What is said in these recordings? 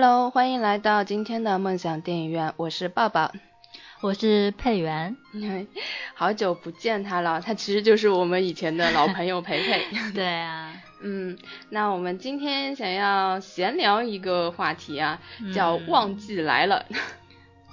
Hello，欢迎来到今天的梦想电影院，我是抱抱，我是佩媛，好久不见他了，他其实就是我们以前的老朋友 培培。对啊，嗯，那我们今天想要闲聊一个话题啊，叫忘记来了。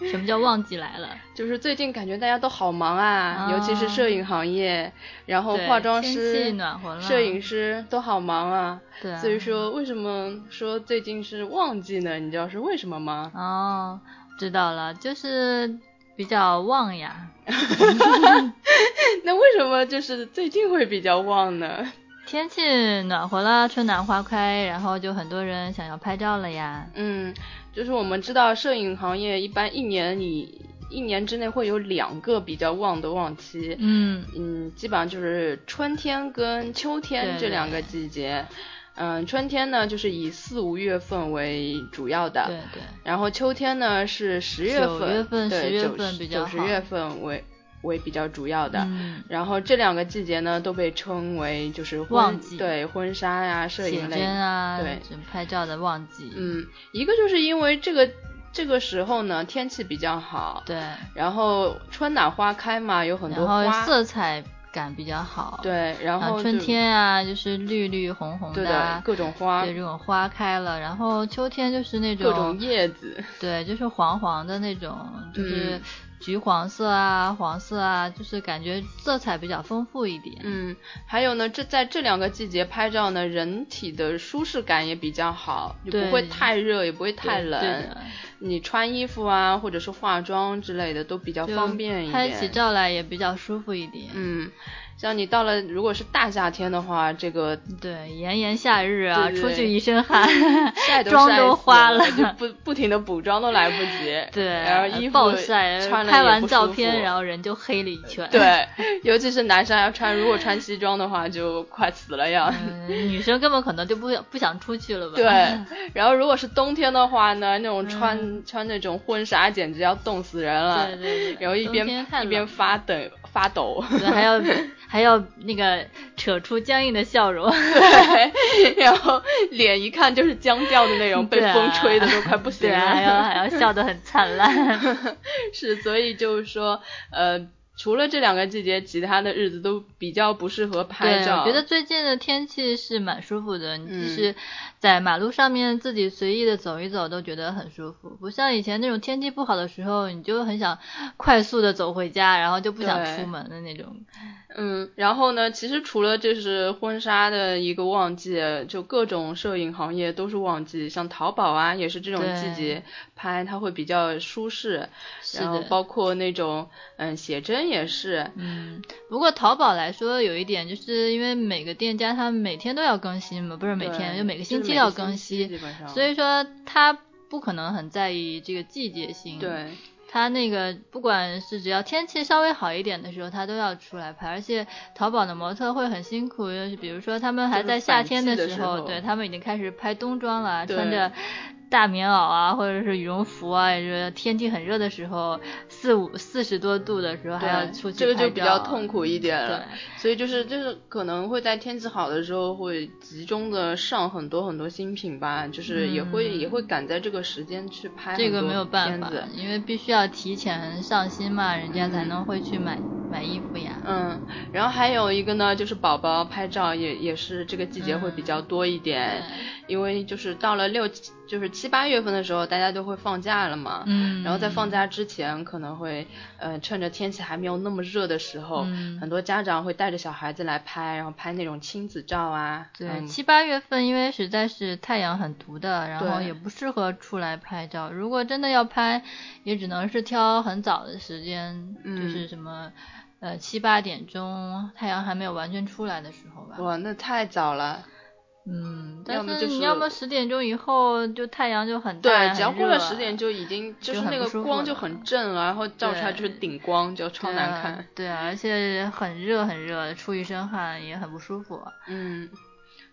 什么叫旺季来了？就是最近感觉大家都好忙啊，尤其是摄影行业，然后化妆师、摄影师都好忙啊。对。所以说，为什么说最近是旺季呢？你知道是为什么吗？哦，知道了，就是比较旺呀。那为什么就是最近会比较旺呢？天气暖和了，春暖花开，然后就很多人想要拍照了呀。嗯。就是我们知道，摄影行业一般一年里一年之内会有两个比较旺的旺期，嗯嗯，基本上就是春天跟秋天这两个季节，嗯，春天呢就是以四五月份为主要的，对对，然后秋天呢是十月份，对九九十月份为。为比较主要的，然后这两个季节呢都被称为就是旺季，对婚纱呀、摄影类。啊，对。拍照的旺季。嗯，一个就是因为这个这个时候呢天气比较好，对，然后春暖花开嘛，有很多花，色彩感比较好，对，然后春天啊就是绿绿红红的各种花，对，这种花开了，然后秋天就是那种各种叶子，对，就是黄黄的那种，就是。橘黄色啊，黄色啊，就是感觉色彩比较丰富一点。嗯，还有呢，这在这两个季节拍照呢，人体的舒适感也比较好，就不会太热，也不会太冷。你穿衣服啊，或者是化妆之类的都比较方便一点。拍起照来也比较舒服一点。嗯。像你到了，如果是大夏天的话，这个对炎炎夏日啊，出去一身汗，晒 妆都花了，就不不停的补妆都来不及。对，然后衣服暴晒，穿拍完照片，然后人就黑了一圈。对，尤其是男生要穿，如果穿西装的话，就快死了样。女生根本可能就不不想出去了吧？对，然后如果是冬天的话呢，那种穿穿那种婚纱简直要冻死人了。对对对。然后一边一边发抖发抖，还要。还要那个扯出僵硬的笑容，对，然后脸一看就是僵掉的那种，被风吹的都快不行了，还要还要笑得很灿烂，是，所以就是说，呃。除了这两个季节，其他的日子都比较不适合拍照。我觉得最近的天气是蛮舒服的，你即使在马路上面自己随意的走一走，都觉得很舒服。不像以前那种天气不好的时候，你就很想快速的走回家，然后就不想出门的那种。嗯，然后呢，其实除了这是婚纱的一个旺季，就各种摄影行业都是旺季，像淘宝啊，也是这种季节拍，它会比较舒适。然后包括那种嗯写真。也是，嗯，不过淘宝来说有一点，就是因为每个店家他每天都要更新嘛，不是每天，就每个星期要更新，所以说他不可能很在意这个季节性。对，他那个不管是只要天气稍微好一点的时候，他都要出来拍，而且淘宝的模特会很辛苦，就是比如说他们还在夏天的时候，对他们已经开始拍冬装了，穿着。大棉袄啊，或者是羽绒服啊，就是天气很热的时候，四五四十多度的时候还要出去这个就比较痛苦一点了。所以就是就是可能会在天气好的时候会集中的上很多很多新品吧，就是也会也会赶在这个时间去拍这个没有办法，因为必须要提前上新嘛，人家才能会去买买衣服呀。嗯，然后还有一个呢，就是宝宝拍照也也是这个季节会比较多一点，因为就是到了六就是七八月份的时候，大家都会放假了嘛。嗯。然后在放假之前，可能会，呃，趁着天气还没有那么热的时候，很多家长会带着小孩子来拍，然后拍那种亲子照啊。对，七八月份因为实在是太阳很毒的，然后也不适合出来拍照。如果真的要拍，也只能是挑很早的时间，就是什么，呃，七八点钟太阳还没有完全出来的时候吧。哇，那太早了。嗯，但是你要么十点钟以后就太阳就很大，对，只要过了十点就已经就是那个光就很正了，然后照出来就是顶光，就超难看。对啊，而且很热很热，出一身汗也很不舒服。嗯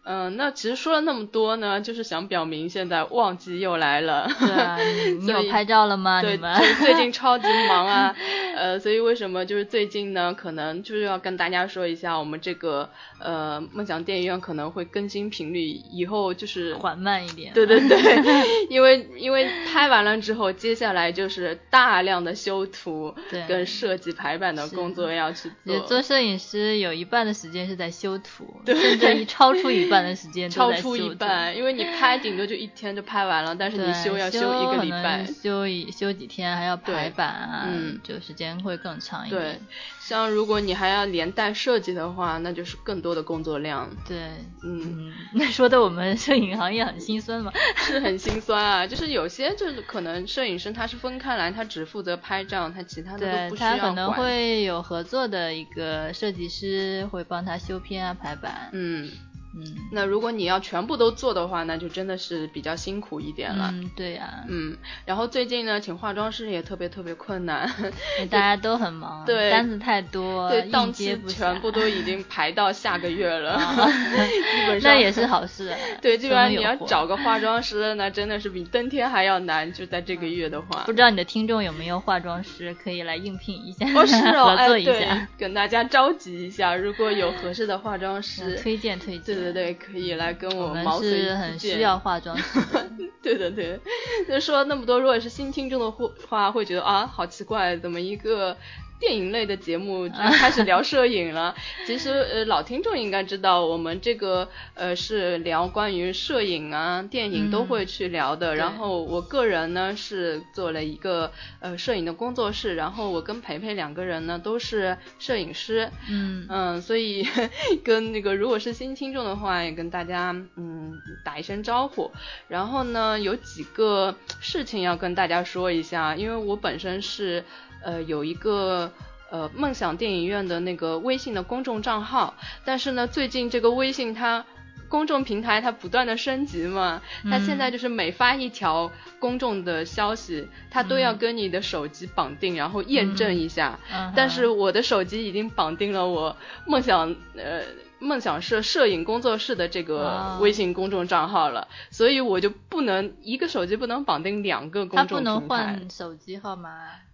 嗯，那其实说了那么多呢，就是想表明现在旺季又来了。对啊，你 有拍照了吗？对，最近 超级忙啊。呃，所以为什么就是最近呢？可能就是要跟大家说一下，我们这个呃梦想电影院可能会更新频率以后就是缓慢一点。对对对，因为因为拍完了之后，接下来就是大量的修图跟设计排版的工作要去做。做摄影师有一半的时间是在修图，甚至超出一半的时间超出一半，因为你拍顶多就一天就拍完了，但是你修要修一个礼拜，修一修几天还要排版啊，就时间会更长一点。对，像如果你还要连带设计的话，那就是更多的工作量。对，嗯，那说的我们摄影行业很心酸嘛？是很心酸啊，就是有些就是可能摄影师他是分开来，他只负责拍照，他其他的都不需要他可能会有合作的一个设计师会帮他修片啊排版。嗯。嗯，那如果你要全部都做的话，那就真的是比较辛苦一点了。嗯，对呀。嗯，然后最近呢，请化妆师也特别特别困难，大家都很忙，对，单子太多，对，档期全部都已经排到下个月了，基本上那也是好事。对，基本上你要找个化妆师，那真的是比登天还要难。就在这个月的话，不知道你的听众有没有化妆师可以来应聘一下，哦是哦，合作一下，跟大家召集一下，如果有合适的化妆师，推荐推荐。对对对。可以来跟我毛遂很需要化妆师。对对对，就说那么多，如果是新听众的话，会觉得啊，好奇怪，怎么一个。电影类的节目就开始聊摄影了。其实呃老听众应该知道，我们这个呃是聊关于摄影啊、电影都会去聊的。然后我个人呢是做了一个呃摄影的工作室，然后我跟培培两个人呢都是摄影师。嗯嗯，所以 跟那个如果是新听众的话，也跟大家嗯打一声招呼。然后呢有几个事情要跟大家说一下，因为我本身是。呃，有一个呃梦想电影院的那个微信的公众账号，但是呢，最近这个微信它公众平台它不断的升级嘛，它现在就是每发一条公众的消息，它都要跟你的手机绑定，然后验证一下。但是我的手机已经绑定了我梦想呃。梦想摄摄影工作室的这个微信公众账号了，所以我就不能一个手机不能绑定两个公众平台。它不能换手机号码，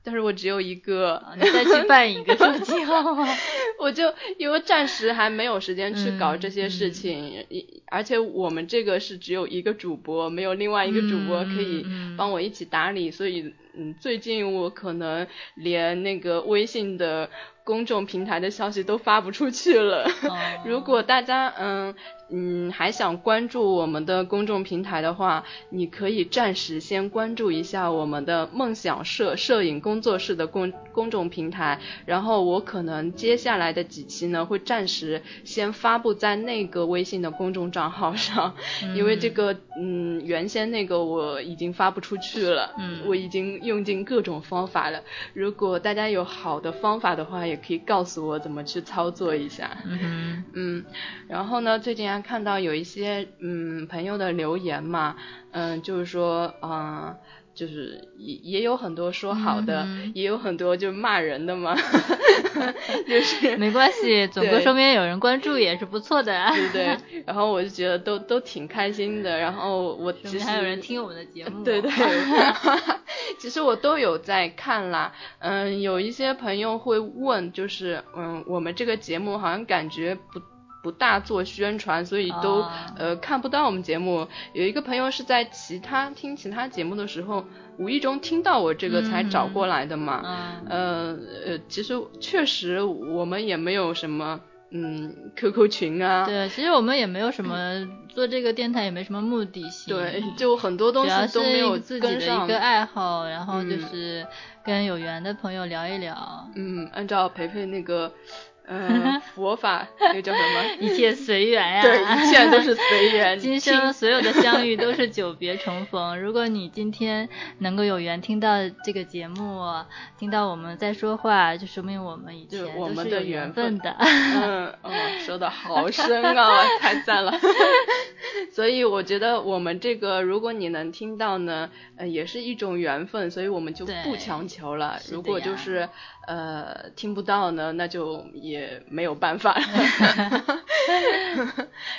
但是我只有一个。你再去办一个手机号吗。我就因为暂时还没有时间去搞这些事情，而且我们这个是只有一个主播，没有另外一个主播可以帮我一起打理，所以嗯，最近我可能连那个微信的。公众平台的消息都发不出去了。如果大家嗯。嗯，还想关注我们的公众平台的话，你可以暂时先关注一下我们的梦想摄摄影工作室的公公众平台，然后我可能接下来的几期呢，会暂时先发布在那个微信的公众账号上，因为这个嗯，原先那个我已经发不出去了，嗯，我已经用尽各种方法了。如果大家有好的方法的话，也可以告诉我怎么去操作一下。嗯嗯，然后呢，最近还。看到有一些嗯朋友的留言嘛，嗯，就是说嗯，就是也也有很多说好的，也有很多就骂人的嘛，就是没关系，总归说明有人关注也是不错的，啊对对。然后我就觉得都都挺开心的，然后我其实还有人听我们的节目，对对，其实我都有在看啦，嗯，有一些朋友会问，就是嗯，我们这个节目好像感觉不。不大做宣传，所以都呃看不到我们节目。有一个朋友是在其他听其他节目的时候，无意中听到我这个才找过来的嘛。呃呃，其实确实我们也没有什么嗯 QQ 群啊。对，其实我们也没有什么做这个电台也没什么目的性。对，就很多东西都没有自己的一个爱好，然后就是跟有缘的朋友聊一聊。嗯，按照培培那个。嗯，佛法那个叫什么？一切随缘呀。对，一切都是随缘。今生所有的相遇都是久别重逢。如果你今天能够有缘听到这个节目，听到我们在说话，就说明我们以前都是有缘分的。嗯，哦，说的好深啊，太赞了。所以我觉得我们这个，如果你能听到呢，呃，也是一种缘分，所以我们就不强求了。如果就是。呃，听不到呢，那就也没有办法了。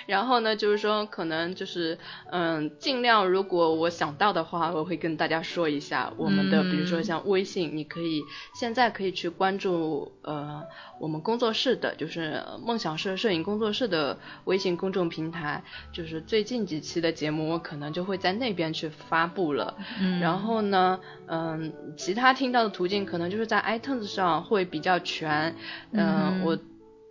然后呢，就是说可能就是嗯，尽量如果我想到的话，我会跟大家说一下我们的，比如说像微信，你可以现在可以去关注呃我们工作室的，就是梦想社摄影工作室的微信公众平台，就是最近几期的节目我可能就会在那边去发布了。嗯。然后呢，嗯，其他听到的途径可能就是在 iTunes 上会比较全。嗯。我。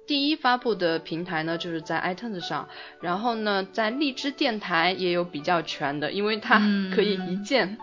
第一发布的平台呢，就是在 iTunes 上，然后呢，在荔枝电台也有比较全的，因为它可以一键，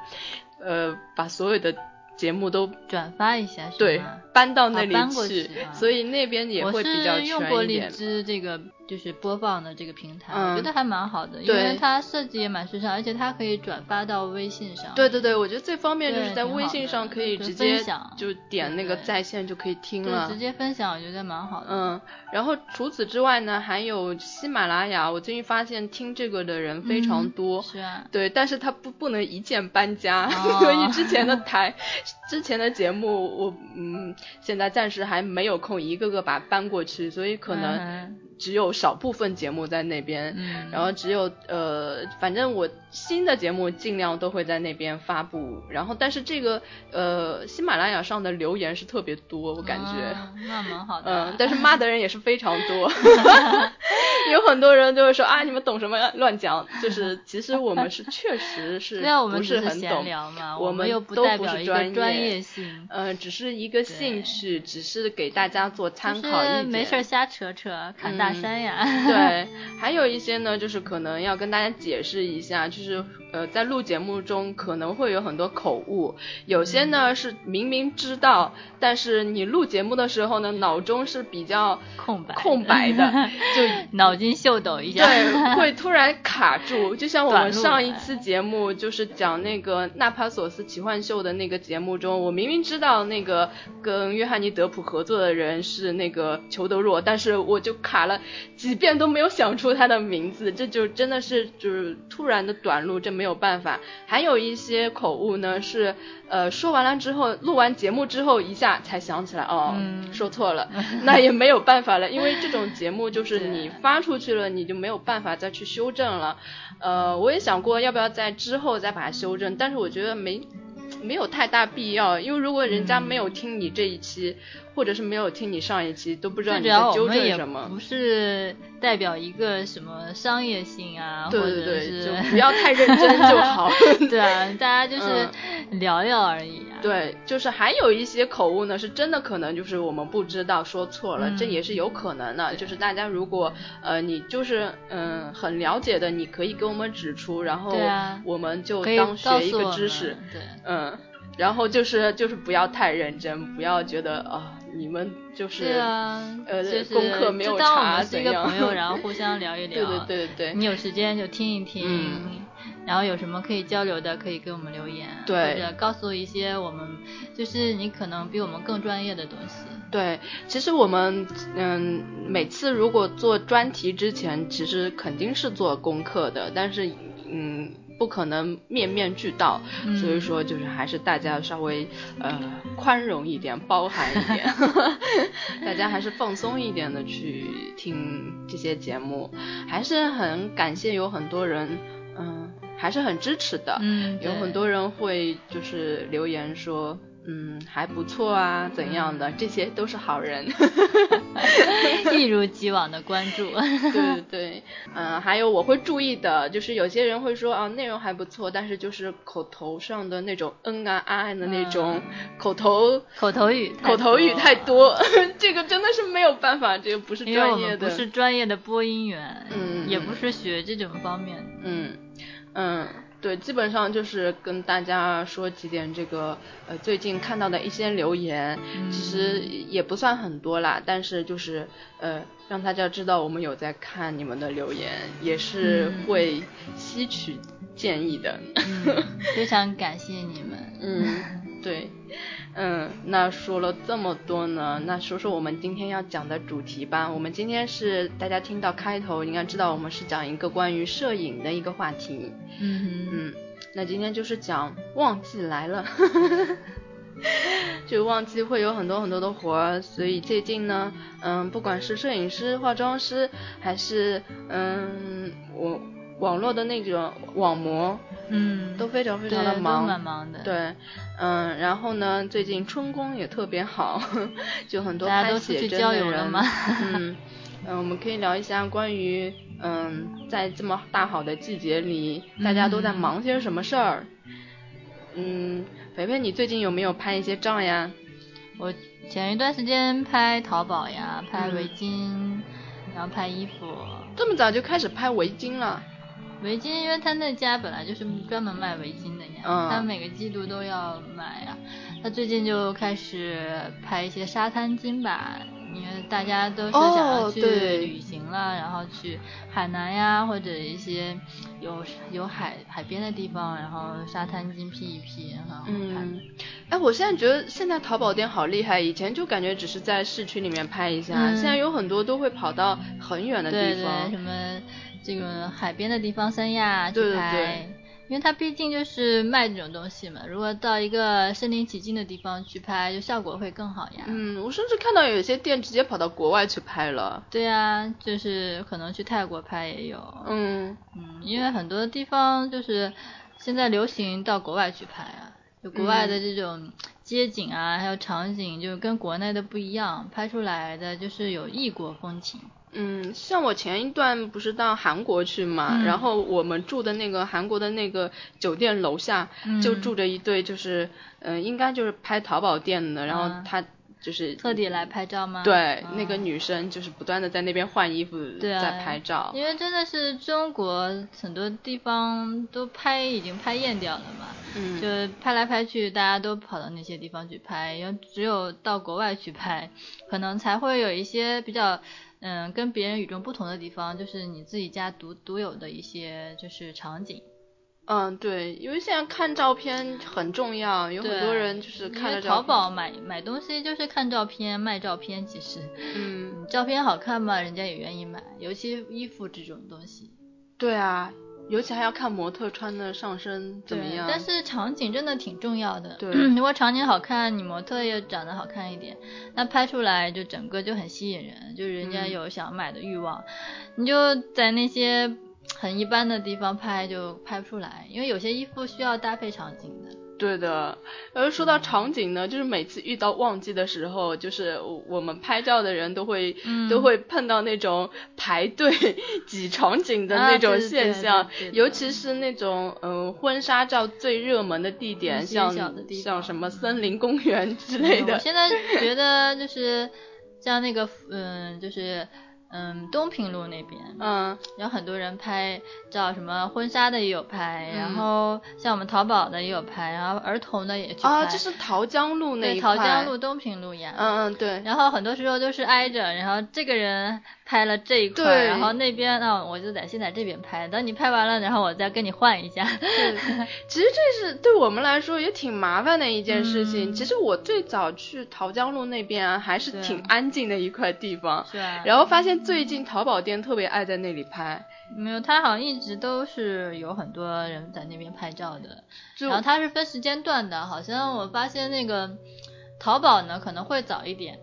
呃，把所有的节目都转发一下，对，搬到那里去，所以那边也会比较全一点。我是用过荔枝这个。就是播放的这个平台，我觉得还蛮好的，因为它设计也蛮时尚，而且它可以转发到微信上。对对对，我觉得最方便就是在微信上可以直接就点那个在线就可以听了。直接分享，我觉得蛮好的。嗯，然后除此之外呢，还有喜马拉雅，我最近发现听这个的人非常多。是啊。对，但是它不不能一键搬家，所以之前的台、之前的节目，我嗯，现在暂时还没有空一个个把它搬过去，所以可能。只有少部分节目在那边，然后只有呃，反正我新的节目尽量都会在那边发布。然后，但是这个呃，喜马拉雅上的留言是特别多，我感觉，那蛮好的。嗯，但是骂的人也是非常多，有很多人就会说啊，你们懂什么乱讲？就是其实我们是确实是 不是很懂，我们又都不是专业性，嗯，只是一个兴趣，只是给大家做参考意见，没事瞎扯扯，看大。大山呀，对，还有一些呢，就是可能要跟大家解释一下，就是呃，在录节目中可能会有很多口误，有些呢是明明知道，但是你录节目的时候呢，脑中是比较空白空白的，就脑筋秀抖一下，对，会突然卡住。就像我们上一次节目就是讲那个纳帕索斯奇幻秀的那个节目中，我明明知道那个跟约翰尼德普合作的人是那个裘德若，但是我就卡了。几遍都没有想出他的名字，这就真的是就是突然的短路，这没有办法。还有一些口误呢，是呃说完了之后，录完节目之后一下才想起来，哦，说错了，那也没有办法了，因为这种节目就是你发出去了，你就没有办法再去修正了。呃，我也想过要不要在之后再把它修正，但是我觉得没没有太大必要，因为如果人家没有听你这一期。或者是没有听你上一期，都不知道你在纠正什么。不是代表一个什么商业性啊，对对对是不要太认真就好。对啊，大家就是聊聊而已啊。对，就是还有一些口误呢，是真的可能就是我们不知道说错了，这也是有可能的。就是大家如果呃你就是嗯很了解的，你可以给我们指出，然后我们就当学一个知识。对，嗯，然后就是就是不要太认真，不要觉得啊。你们就是对啊呃功课没有查怎样？朋友，然后互相聊一聊。对对对对。你有时间就听一听，然后有什么可以交流的，可以给我们留言，或者告诉一些我们就是你可能比我们更专业的东西。对，其实我们嗯每次如果做专题之前，其实肯定是做功课的，但是嗯。不可能面面俱到，所以说就是还是大家稍微呃宽容一点，包含一点，大家还是放松一点的去听这些节目，还是很感谢有很多人嗯还是很支持的，嗯，有很多人会就是留言说。嗯，还不错啊，怎样的？这些都是好人，一如既往的关注。对对对，嗯，还有我会注意的，就是有些人会说啊，内容还不错，但是就是口头上的那种嗯啊啊的那种口头口头语，口头语太多，这个真的是没有办法，这个不是专业的，不是专业的播音员，嗯，也不是学这种方面，嗯嗯。对，基本上就是跟大家说几点这个呃最近看到的一些留言，其实也不算很多啦，但是就是呃让大家知道我们有在看你们的留言，也是会吸取建议的，非常感谢你们。嗯，对。嗯，那说了这么多呢，那说说我们今天要讲的主题吧。我们今天是大家听到开头应该知道，我们是讲一个关于摄影的一个话题。嗯嗯，那今天就是讲旺季来了。就旺季会有很多很多的活儿，所以最近呢，嗯，不管是摄影师、化妆师，还是嗯我网络的那种网模，嗯，都非常非常的忙，蛮忙的。对，嗯，然后呢，最近春光也特别好，就很多拍写真的人，嗯，嗯，我们可以聊一下关于，嗯，在这么大好的季节里，大家都在忙些什么事儿？嗯，肥肥，你最近有没有拍一些照呀？我前一段时间拍淘宝呀，拍围巾，然后拍衣服。这么早就开始拍围巾了？围巾，因为他那家本来就是专门卖围巾的呀，他每个季度都要买呀。他最近就开始拍一些沙滩巾吧。因为大家都是想要去旅行了，然后去海南呀，或者一些有有海海边的地方，然后沙滩巾披一披很好看。哎，我现在觉得现在淘宝店好厉害，以前就感觉只是在市区里面拍一下，现在有很多都会跑到很远的地方，什么这个海边的地方，三亚去拍。因为它毕竟就是卖这种东西嘛，如果到一个身临其境的地方去拍，就效果会更好呀。嗯，我甚至看到有些店直接跑到国外去拍了。对呀，就是可能去泰国拍也有。嗯嗯，因为很多地方就是现在流行到国外去拍啊，就国外的这种街景啊，还有场景，就跟国内的不一样，拍出来的就是有异国风情。嗯，像我前一段不是到韩国去嘛，然后我们住的那个韩国的那个酒店楼下就住着一对，就是嗯，应该就是拍淘宝店的，然后他就是特地来拍照吗？对，那个女生就是不断的在那边换衣服，在拍照。因为真的是中国很多地方都拍已经拍厌掉了嘛，嗯，就拍来拍去，大家都跑到那些地方去拍，要只有到国外去拍，可能才会有一些比较。嗯，跟别人与众不同的地方，就是你自己家独独有的一些就是场景。嗯，对，因为现在看照片很重要，有很多人就是看着淘宝买买东西就是看照片，卖照片其实。嗯。照片好看嘛，人家也愿意买，尤其衣服这种东西。对啊。尤其还要看模特穿的上身怎么样。但是场景真的挺重要的。对。如果场景好看，你模特也长得好看一点，那拍出来就整个就很吸引人，就是人家有想买的欲望。你就在那些很一般的地方拍就拍不出来，因为有些衣服需要搭配场景的。对的，而说到场景呢，就是每次遇到旺季的时候，就是我们拍照的人都会都会碰到那种排队 挤场景的那种现象，尤其是那种嗯婚纱照最热门的地点，像像什么森林公园之类的。我现在觉得就是像那个嗯就是。嗯，东平路那边，嗯，有很多人拍照，什么婚纱的也有拍，然后像我们淘宝的也有拍，然后儿童的也去拍。啊，这是桃江路那一块。对，桃江路东平路呀。嗯嗯，对。然后很多时候都是挨着，然后这个人拍了这一块，然后那边那我就在先在这边拍，等你拍完了，然后我再跟你换一下。对，其实这是对我们来说也挺麻烦的一件事情。其实我最早去桃江路那边啊，还是挺安静的一块地方。然后发现。最近淘宝店特别爱在那里拍，没有，他好像一直都是有很多人在那边拍照的，然后他是分时间段的，好像我发现那个淘宝呢可能会早一点。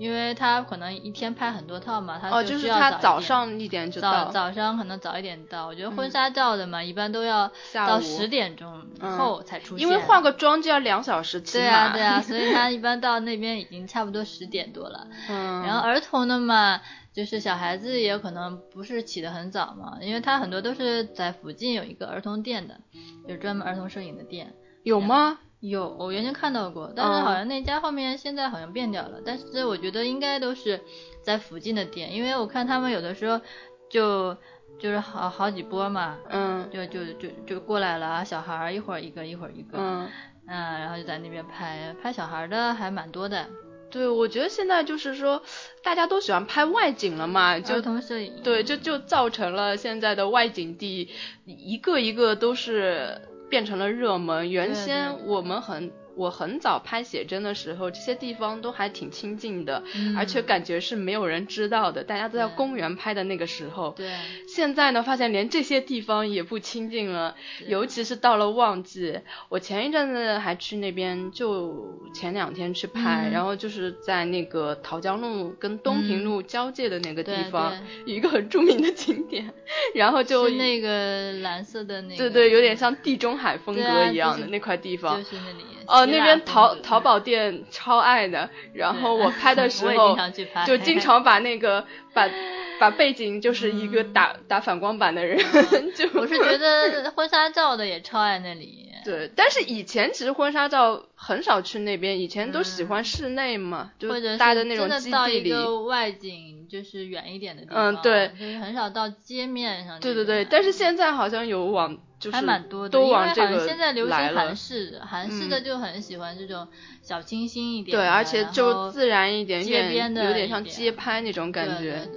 因为他可能一天拍很多套嘛，他就需要早早上一点就到。早早上可能早一点到，我觉得婚纱照的嘛，一般都要到十点钟后才出现。因为化个妆就要两小时起码。对啊对啊，所以 他一般到那边已经差不多十点多了。嗯。然后儿童的嘛，就是小孩子也有可能不是起得很早嘛，因为他很多都是在附近有一个儿童店的，就是专门儿童摄影的店。有吗？有，我原先看到过，但是好像那家后面现在好像变掉了。但是我觉得应该都是在附近的店，因为我看他们有的时候就就是好好几波嘛，嗯，就就就就过来了，小孩儿一会儿一个一会儿一个，嗯，嗯，然后就在那边拍，拍小孩的还蛮多的。对，我觉得现在就是说大家都喜欢拍外景了嘛，儿童摄影，对，就就造成了现在的外景地一个一个都是。变成了热门。原先我们很，我很早拍写真的时候，这些地方都还挺清静的，而且感觉是没有人知道的，大家都在公园拍的那个时候。对。现在呢，发现连这些地方也不清静了，尤其是到了旺季。我前一阵子还去那边，就前两天去拍，然后就是在那个桃江路跟东平路交界的那个地方，一个很著名的景点。然后就那个蓝色的那个。对对，有点像地中海风格一样的那块地方。就是那里。哦，那边淘淘宝店超爱的，然后我拍的 时候就经常把那个把 把背景就是一个打打反光板的人，就我是觉得婚纱照的也超爱那里。对，但是以前其实婚纱照很少去那边，以前都喜欢室内嘛，就搭的那种基地里。外景就是远一点的地方。嗯，对。就是很少到街面上。对对对，但是现在好像有往。还蛮多的，因为好像现在流行韩式，韩式的就很喜欢这种小清新一点，对，而且就自然一点，街边的有点像街拍那种感觉，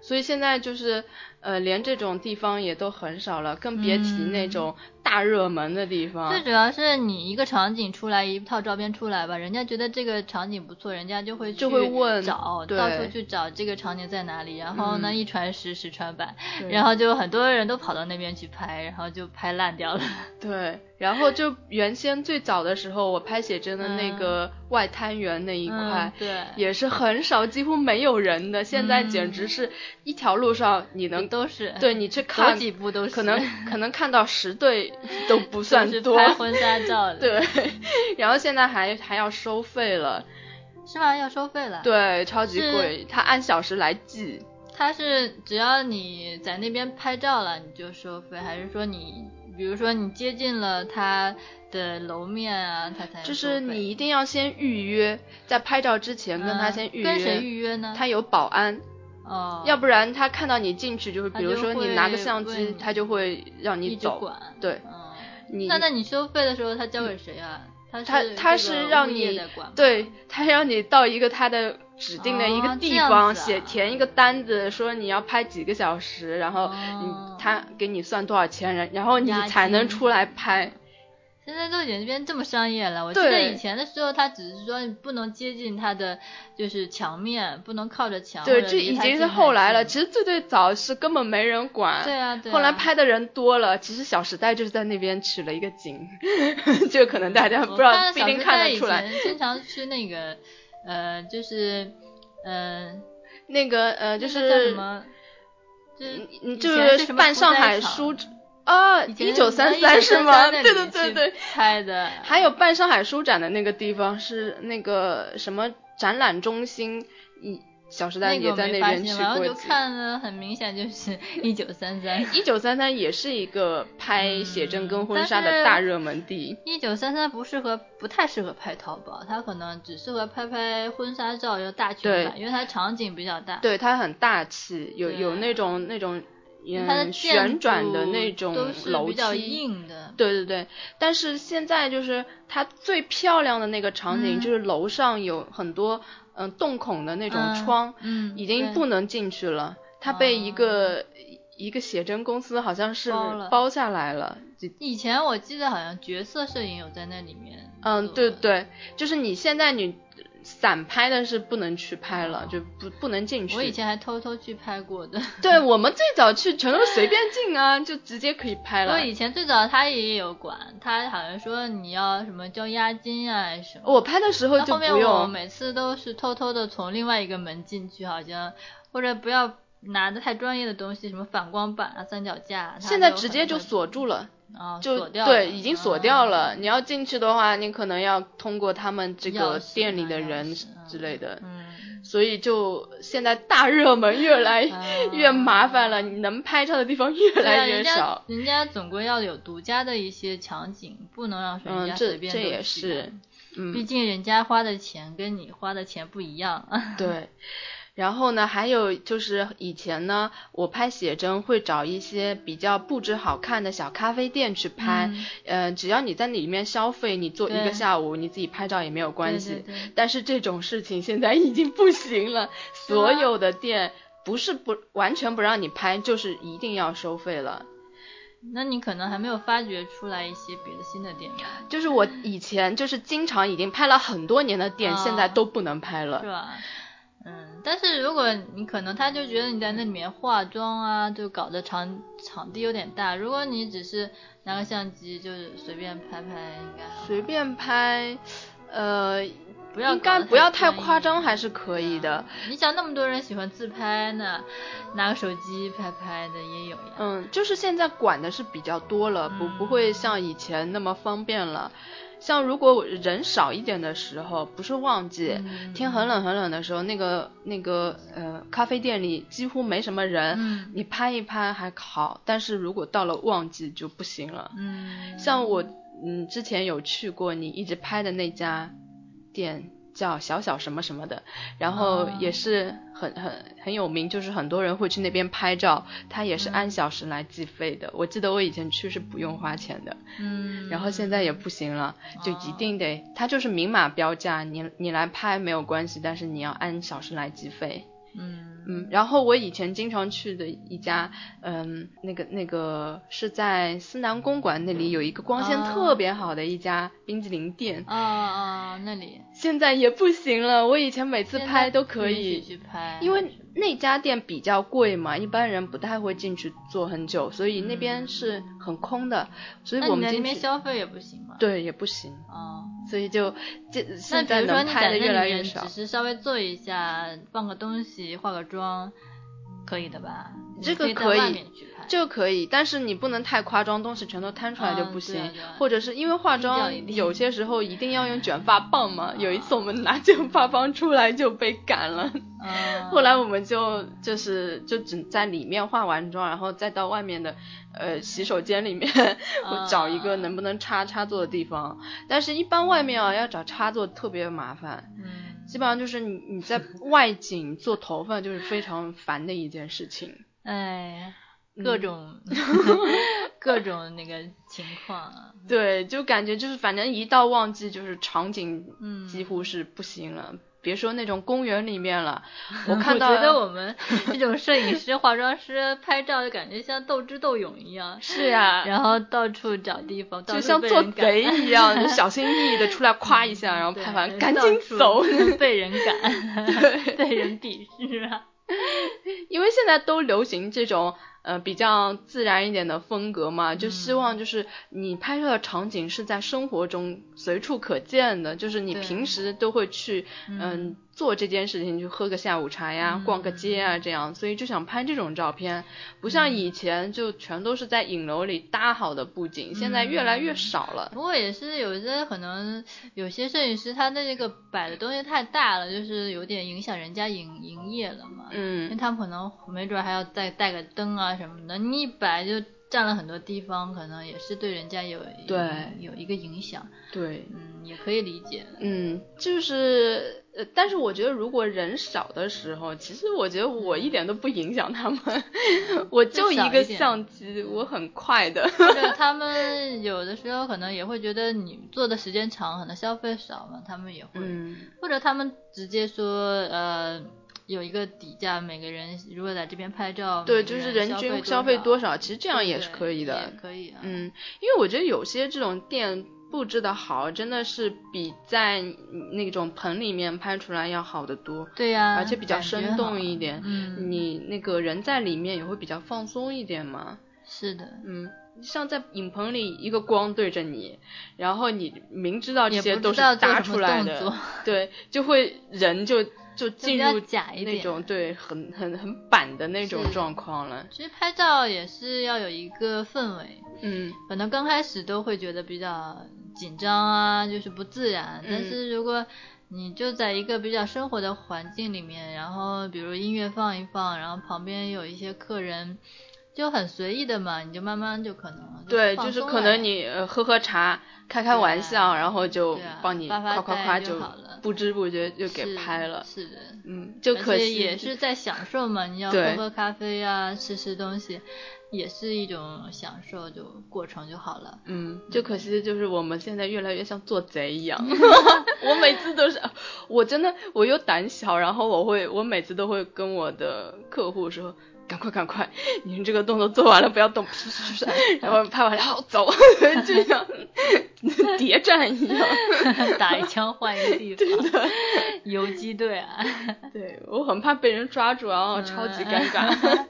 所以现在就是。呃，连这种地方也都很少了，更别提那种大热门的地方。最主要是你一个场景出来，一套照片出来吧，人家觉得这个场景不错，人家就会就会问找，到处去找这个场景在哪里。然后呢，一传十，十传百，然后就很多人都跑到那边去拍，然后就拍烂掉了。对，然后就原先最早的时候，我拍写真的那个外滩源那一块，对，也是很少，几乎没有人的。现在简直是一条路上你能。都是对你去看几步都是，可能可能看到十对 都不算多。拍婚纱照的。对，然后现在还还要收费了。是吗？要收费了？对，超级贵，他按小时来计。他是只要你在那边拍照了你就收费，还是说你比如说你接近了他的楼面啊，他才？就是你一定要先预约，在拍照之前跟他先预约。跟谁预约呢？他有保安。哦，要不然他看到你进去，就是比如说你拿个相机，他就会让你走。对，你那那你收费的时候他交给谁啊？他他他是让你对他让你到一个他的指定的一个地方写填一个单子，说你要拍几个小时，然后你他给你算多少钱，然然后你才能出来拍。现在都已经变这么商业了。我记得以前的时候，他只是说你不能接近他的就是墙面，不能靠着墙。对，这已经是后来了。其实最最早是根本没人管。对啊，对。后来拍的人多了，其实《小时代》就是在那边取了一个景，就可能大家不知道，不一定看得出来。经常去那个，呃，就是，嗯，那个呃，就是什么，就就是办上海书。啊，一九三三是吗？对对对对，拍的。还有办上海书展的那个地方是那个什么展览中心，一小时代也在那边去过。我就看了，很明显就是 一九三三。一九三三也是一个拍写真跟婚纱的大热门地。一九三三不适合，不太适合拍淘宝，它可能只适合拍拍婚纱照，要大群版，因为它场景比较大。对，它很大气，有有那种那种。嗯，旋转的那种楼梯，对对对。但是现在就是它最漂亮的那个场景，就是楼上有很多嗯洞孔的那种窗，嗯，已经不能进去了。它被一个一个写真公司好像是包下来了。以前我记得好像角色摄影有在那里面。嗯，对对，就是你现在你。散拍的是不能去拍了，就不不能进去。我以前还偷偷去拍过的。对我们最早去全都随便进啊，就直接可以拍了。我以前最早他也有管，他好像说你要什么交押金啊什么。我拍的时候就不用。后面我每次都是偷偷的从另外一个门进去，好像或者不要拿的太专业的东西，什么反光板啊、三脚架。现在直接就锁住了。就对，已经锁掉了。你要进去的话，你可能要通过他们这个店里的人之类的。嗯。所以就现在大热门越来 越麻烦了，你能拍照的地方越来越少。人家总归要有独家的一些场景，不能让人家随便这这也是。嗯。毕竟人家花的钱跟你花的钱不一样。对。然后呢，还有就是以前呢，我拍写真会找一些比较布置好看的小咖啡店去拍，呃，只要你在里面消费，你做一个下午，你自己拍照也没有关系。但是这种事情现在已经不行了，所有的店不是不完全不让你拍，就是一定要收费了。那你可能还没有发掘出来一些别的新的店吧？就是我以前就是经常已经拍了很多年的店，现在都不能拍了，是吧？嗯，但是如果你可能他就觉得你在那里面化妆啊，就搞得场场地有点大。如果你只是拿个相机就是随便拍拍，应该随便拍，呃。不要应该不要太夸张，还是可以的。你想那么多人喜欢自拍呢，拿个手机拍拍的也有呀。嗯，就是现在管的是比较多了，不不会像以前那么方便了。像如果人少一点的时候，不是旺季，天很冷很冷的时候，那个那个呃咖啡店里几乎没什么人，你拍一拍还好。但是如果到了旺季就不行了。嗯，像我嗯之前有去过你一直拍的那家。店叫小小什么什么的，然后也是很很很有名，就是很多人会去那边拍照，它也是按小时来计费的。我记得我以前去是不用花钱的，嗯，然后现在也不行了，就一定得，它就是明码标价，你你来拍没有关系，但是你要按小时来计费。嗯嗯，然后我以前经常去的一家，嗯，那个那个是在思南公馆那里有一个光线特别好的一家冰激凌店。啊啊，那里现在也不行了。我以前每次拍都可以去拍，因为。那家店比较贵嘛，一般人不太会进去坐很久，所以那边是很空的。所以我们那边消费也不行吗？对，也不行。哦。所以就这现在能拍的越来越少。只是稍微坐一下，放个东西，化个妆，可以的吧？这个可以。这个可以，但是你不能太夸张，东西全都摊出来就不行。或者是因为化妆有些时候一定要用卷发棒嘛。有一次我们拿卷发棒出来就被赶了。后来我们就就是就只在里面化完妆，然后再到外面的呃洗手间里面 找一个能不能插插座的地方。但是，一般外面啊要找插座特别麻烦。嗯。基本上就是你你在外景做头发就是非常烦的一件事情。哎。各种 各种那个情况啊，对，就感觉就是反正一到旺季就是场景，几乎是不行了。别说那种公园里面了，我看到觉得我们这种摄影师、化妆师拍照就感觉像斗智斗勇一样。是呀，然后到处找地方，就像做贼一样，小心翼翼的出来夸一下，然后拍完赶紧走，被人赶，被人鄙视啊。因为现在都流行这种。呃，比较自然一点的风格嘛，就希望就是你拍摄的场景是在生活中随处可见的，就是你平时都会去，嗯。做这件事情就喝个下午茶呀，逛个街啊，这样，所以就想拍这种照片，不像以前就全都是在影楼里搭好的布景，现在越来越少了。不过也是有些可能有些摄影师他的这个摆的东西太大了，就是有点影响人家营营业了嘛。嗯。因为他们可能没准还要再带个灯啊什么的，你一摆就占了很多地方，可能也是对人家有对有一个影响。对。嗯，也可以理解。嗯，就是。呃，但是我觉得如果人少的时候，其实我觉得我一点都不影响他们，我就一个相机，我很快的。或 者他们有的时候可能也会觉得你做的时间长，可能消费少嘛，他们也会。嗯。或者他们直接说，呃，有一个底价，每个人如果在这边拍照，对，就是人均消费多少，其实这样也是可以的。也可以啊。嗯，因为我觉得有些这种店。布置的好，真的是比在那种棚里面拍出来要好得多。对呀，而且比较生动一点。嗯，你那个人在里面也会比较放松一点嘛。是的，嗯，像在影棚里，一个光对着你，然后你明知道这些都是搭出来的，对，就会人就就进入假一那种对很很很板的那种状况了。其实拍照也是要有一个氛围，嗯，可能刚开始都会觉得比较。紧张啊，就是不自然。但是如果你就在一个比较生活的环境里面，然后比如音乐放一放，然后旁边有一些客人，就很随意的嘛，你就慢慢就可能对，就是可能你喝喝茶，开开玩笑，然后就帮你夸夸夸就不知不觉就给拍了。是的，嗯，就可惜也是在享受嘛，你要喝喝咖啡啊，吃吃东西。也是一种享受，就过程就好了。嗯，就可惜的就是我们现在越来越像做贼一样。我每次都是，我真的我又胆小，然后我会，我每次都会跟我的客户说，赶快赶快，你们这个动作做完了不要动，然后拍完了好走，就像 谍战一样，打一枪换一个地方，游击队啊，对我很怕被人抓住，然后超级尴尬。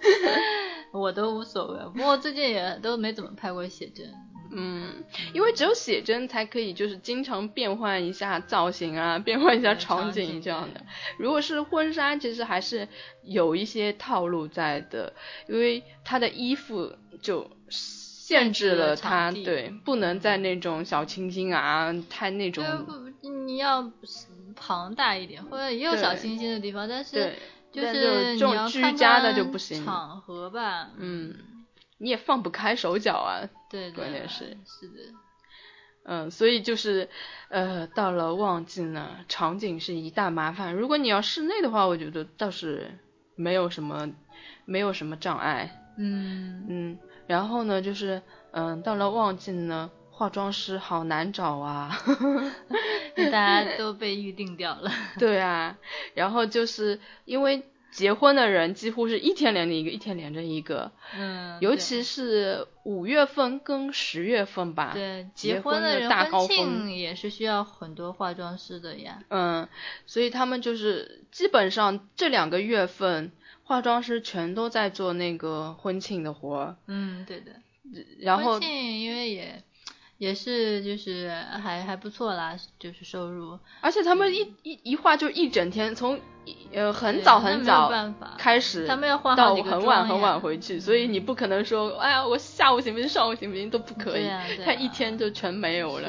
我都无所谓，不过最近也都没怎么拍过写真。嗯，因为只有写真才可以，就是经常变换一下造型啊，变换一下场景这样的。如果是婚纱，其实还是有一些套路在的，因为他的衣服就限制了他，对，不能在那种小清新啊，太那种。你要庞大一点，或者也有小清新的地方，但是就是这种居家的就不行。场合吧，嗯。你也放不开手脚啊，对，关键是是的，嗯，所以就是呃，到了旺季呢，场景是一大麻烦。如果你要室内的话，我觉得倒是没有什么没有什么障碍，嗯嗯。然后呢，就是嗯，到了旺季呢，化妆师好难找啊，大家 都被预定掉了。对啊，然后就是因为。结婚的人几乎是一天连着一个，一天连着一个。嗯，尤其是五月份跟十月份吧。对，结婚的大高峰也是需要很多化妆师的呀。嗯，所以他们就是基本上这两个月份，化妆师全都在做那个婚庆的活。嗯，对的。然后婚庆因为也。也是，就是还还不错啦，就是收入。而且他们一一一画就一整天，从呃很早很早开始，他们要画到很晚很晚回去，所以你不可能说，哎呀，我下午行不行，上午行不行都不可以，他一天就全没有了，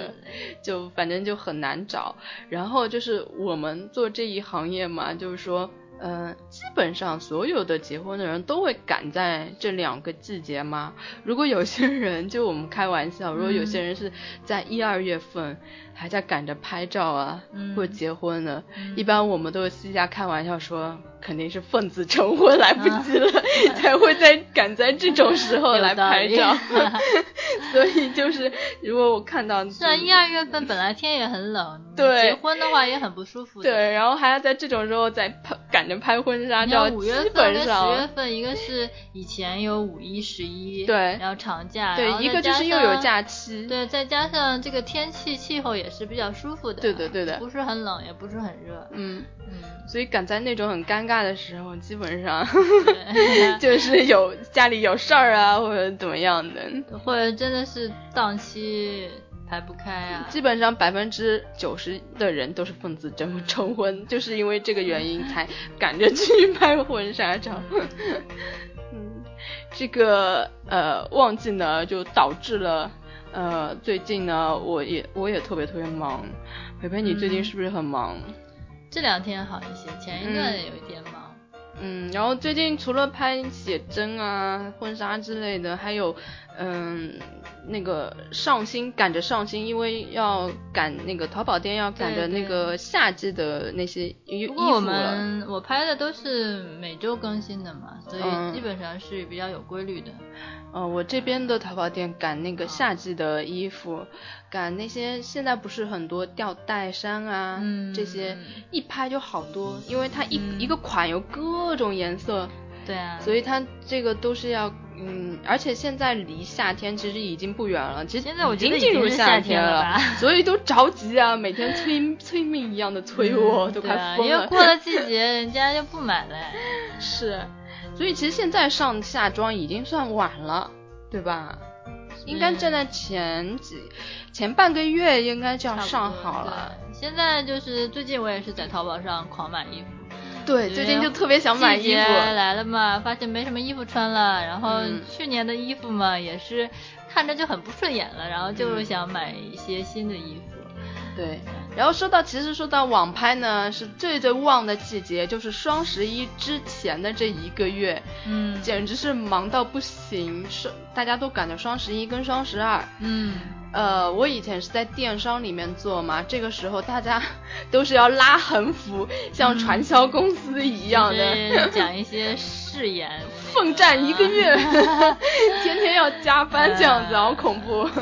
就反正就很难找。然后就是我们做这一行业嘛，就是说。嗯，基本上所有的结婚的人都会赶在这两个季节吗。如果有些人，就我们开玩笑，如果有些人是在一二月份还在赶着拍照啊，或者结婚呢，一般我们都会私下开玩笑说。肯定是奉子成婚来不及了，才会在赶在这种时候来拍照。所以就是，如果我看到是啊，一二月份本来天也很冷，对，结婚的话也很不舒服。对，然后还要在这种时候再拍，赶着拍婚纱照。五月份跟十月份，一个是以前有五一、十一，对，然后长假，对，一个就是又有假期，对，再加上这个天气气候也是比较舒服的，对的，对的，不是很冷，也不是很热，嗯嗯，所以赶在那种很尴尬。的时候，基本上 就是有家里有事儿啊，或者怎么样的，或者真的是档期排不开啊。基本上百分之九十的人都是奉子成成婚，就是因为这个原因才赶着去拍婚纱照。嗯，这个呃旺季呢，就导致了呃最近呢，我也我也特别特别忙。培培，你最近是不是很忙？这两天好一些，前一段有一点忙。嗯，然后最近除了拍写真啊、婚纱之类的，还有嗯那个上新，赶着上新，因为要赶那个淘宝店要赶着那个夏季的那些衣服了。我们我拍的都是每周更新的嘛，所以基本上是比较有规律的。嗯，我这边的淘宝店赶那个夏季的衣服，赶那些现在不是很多吊带衫啊，这些一拍就好多，因为它一一个款有各种颜色，对啊，所以它这个都是要，嗯，而且现在离夏天其实已经不远了，其实现在我已经进入夏天了，所以都着急啊，每天催 催命一样的催我，都快疯了，因为过了季节人家就不买了，是。所以其实现在上夏装已经算晚了，对吧？应该站在前几前半个月应该就要上好了。现在就是最近我也是在淘宝上狂买衣服。对，最近就特别想买衣服。来了嘛，发现没什么衣服穿了，然后去年的衣服嘛也是看着就很不顺眼了，然后就想买一些新的衣服。对。然后说到，其实说到网拍呢，是最最旺的季节，就是双十一之前的这一个月，嗯，简直是忙到不行，双大家都赶着双十一跟双十二，嗯，呃，我以前是在电商里面做嘛，这个时候大家 都是要拉横幅，像传销公司一样的，讲一些誓言。奋战一个月，天天要加班这样子，好恐怖。鼓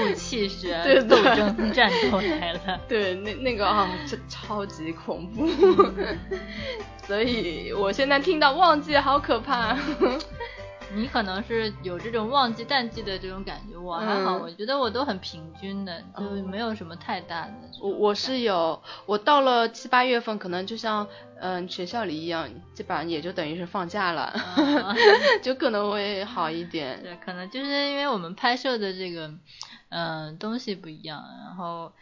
舞气势，斗争战斗来了。对，那那个啊，这超级恐怖。所以我现在听到忘记好可怕。你可能是有这种旺季淡季的这种感觉，我还好，我觉得我都很平均的，就没有什么太大的。我我是有，我到了七八月份，可能就像嗯学校里一样，基本上也就等于是放假了，就可能会好一点。对，可能就是因为我们拍摄的这个嗯东西不一样，然后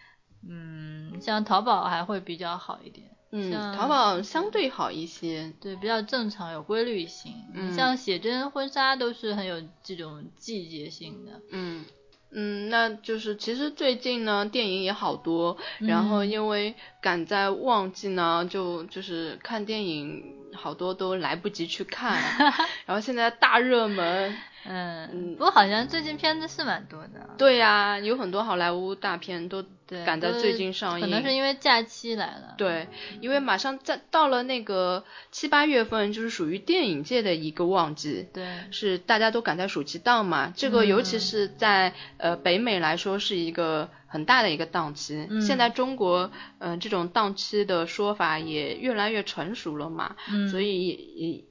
嗯像淘宝还会比较好一点。嗯，淘宝相对好一些，对，比较正常，有规律性。嗯，像写真婚纱都是很有这种季节性的。嗯嗯，那就是其实最近呢，电影也好多，然后因为赶在旺季呢，就就是看电影好多都来不及去看，然后现在大热门。嗯，不过好像最近片子是蛮多的。对呀，有很多好莱坞大片都赶在最近上映。可能是因为假期来了。对，因为马上在到了那个七八月份，就是属于电影界的一个旺季。对。是大家都赶在暑期档嘛？这个尤其是在呃北美来说是一个很大的一个档期。嗯。现在中国嗯这种档期的说法也越来越成熟了嘛。嗯。所以也。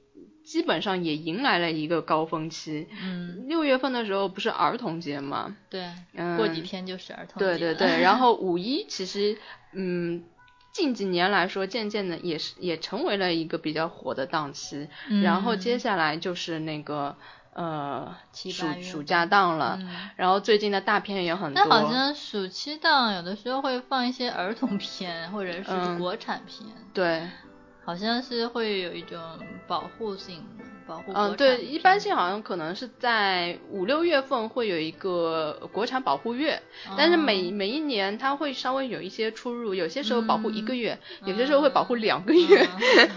基本上也迎来了一个高峰期。嗯，六月份的时候不是儿童节吗？对，嗯过几天就是儿童节。对对对，然后五一 其实，嗯，近几年来说，渐渐的也是也成为了一个比较火的档期。然后接下来就是那个呃暑暑假档了。然后最近的大片也很多。但好像暑期档有的时候会放一些儿童片或者是国产片。对。好像是会有一种保护性，保护嗯，对，一般性好像可能是在五六月份会有一个国产保护月，但是每每一年它会稍微有一些出入，有些时候保护一个月，有些时候会保护两个月，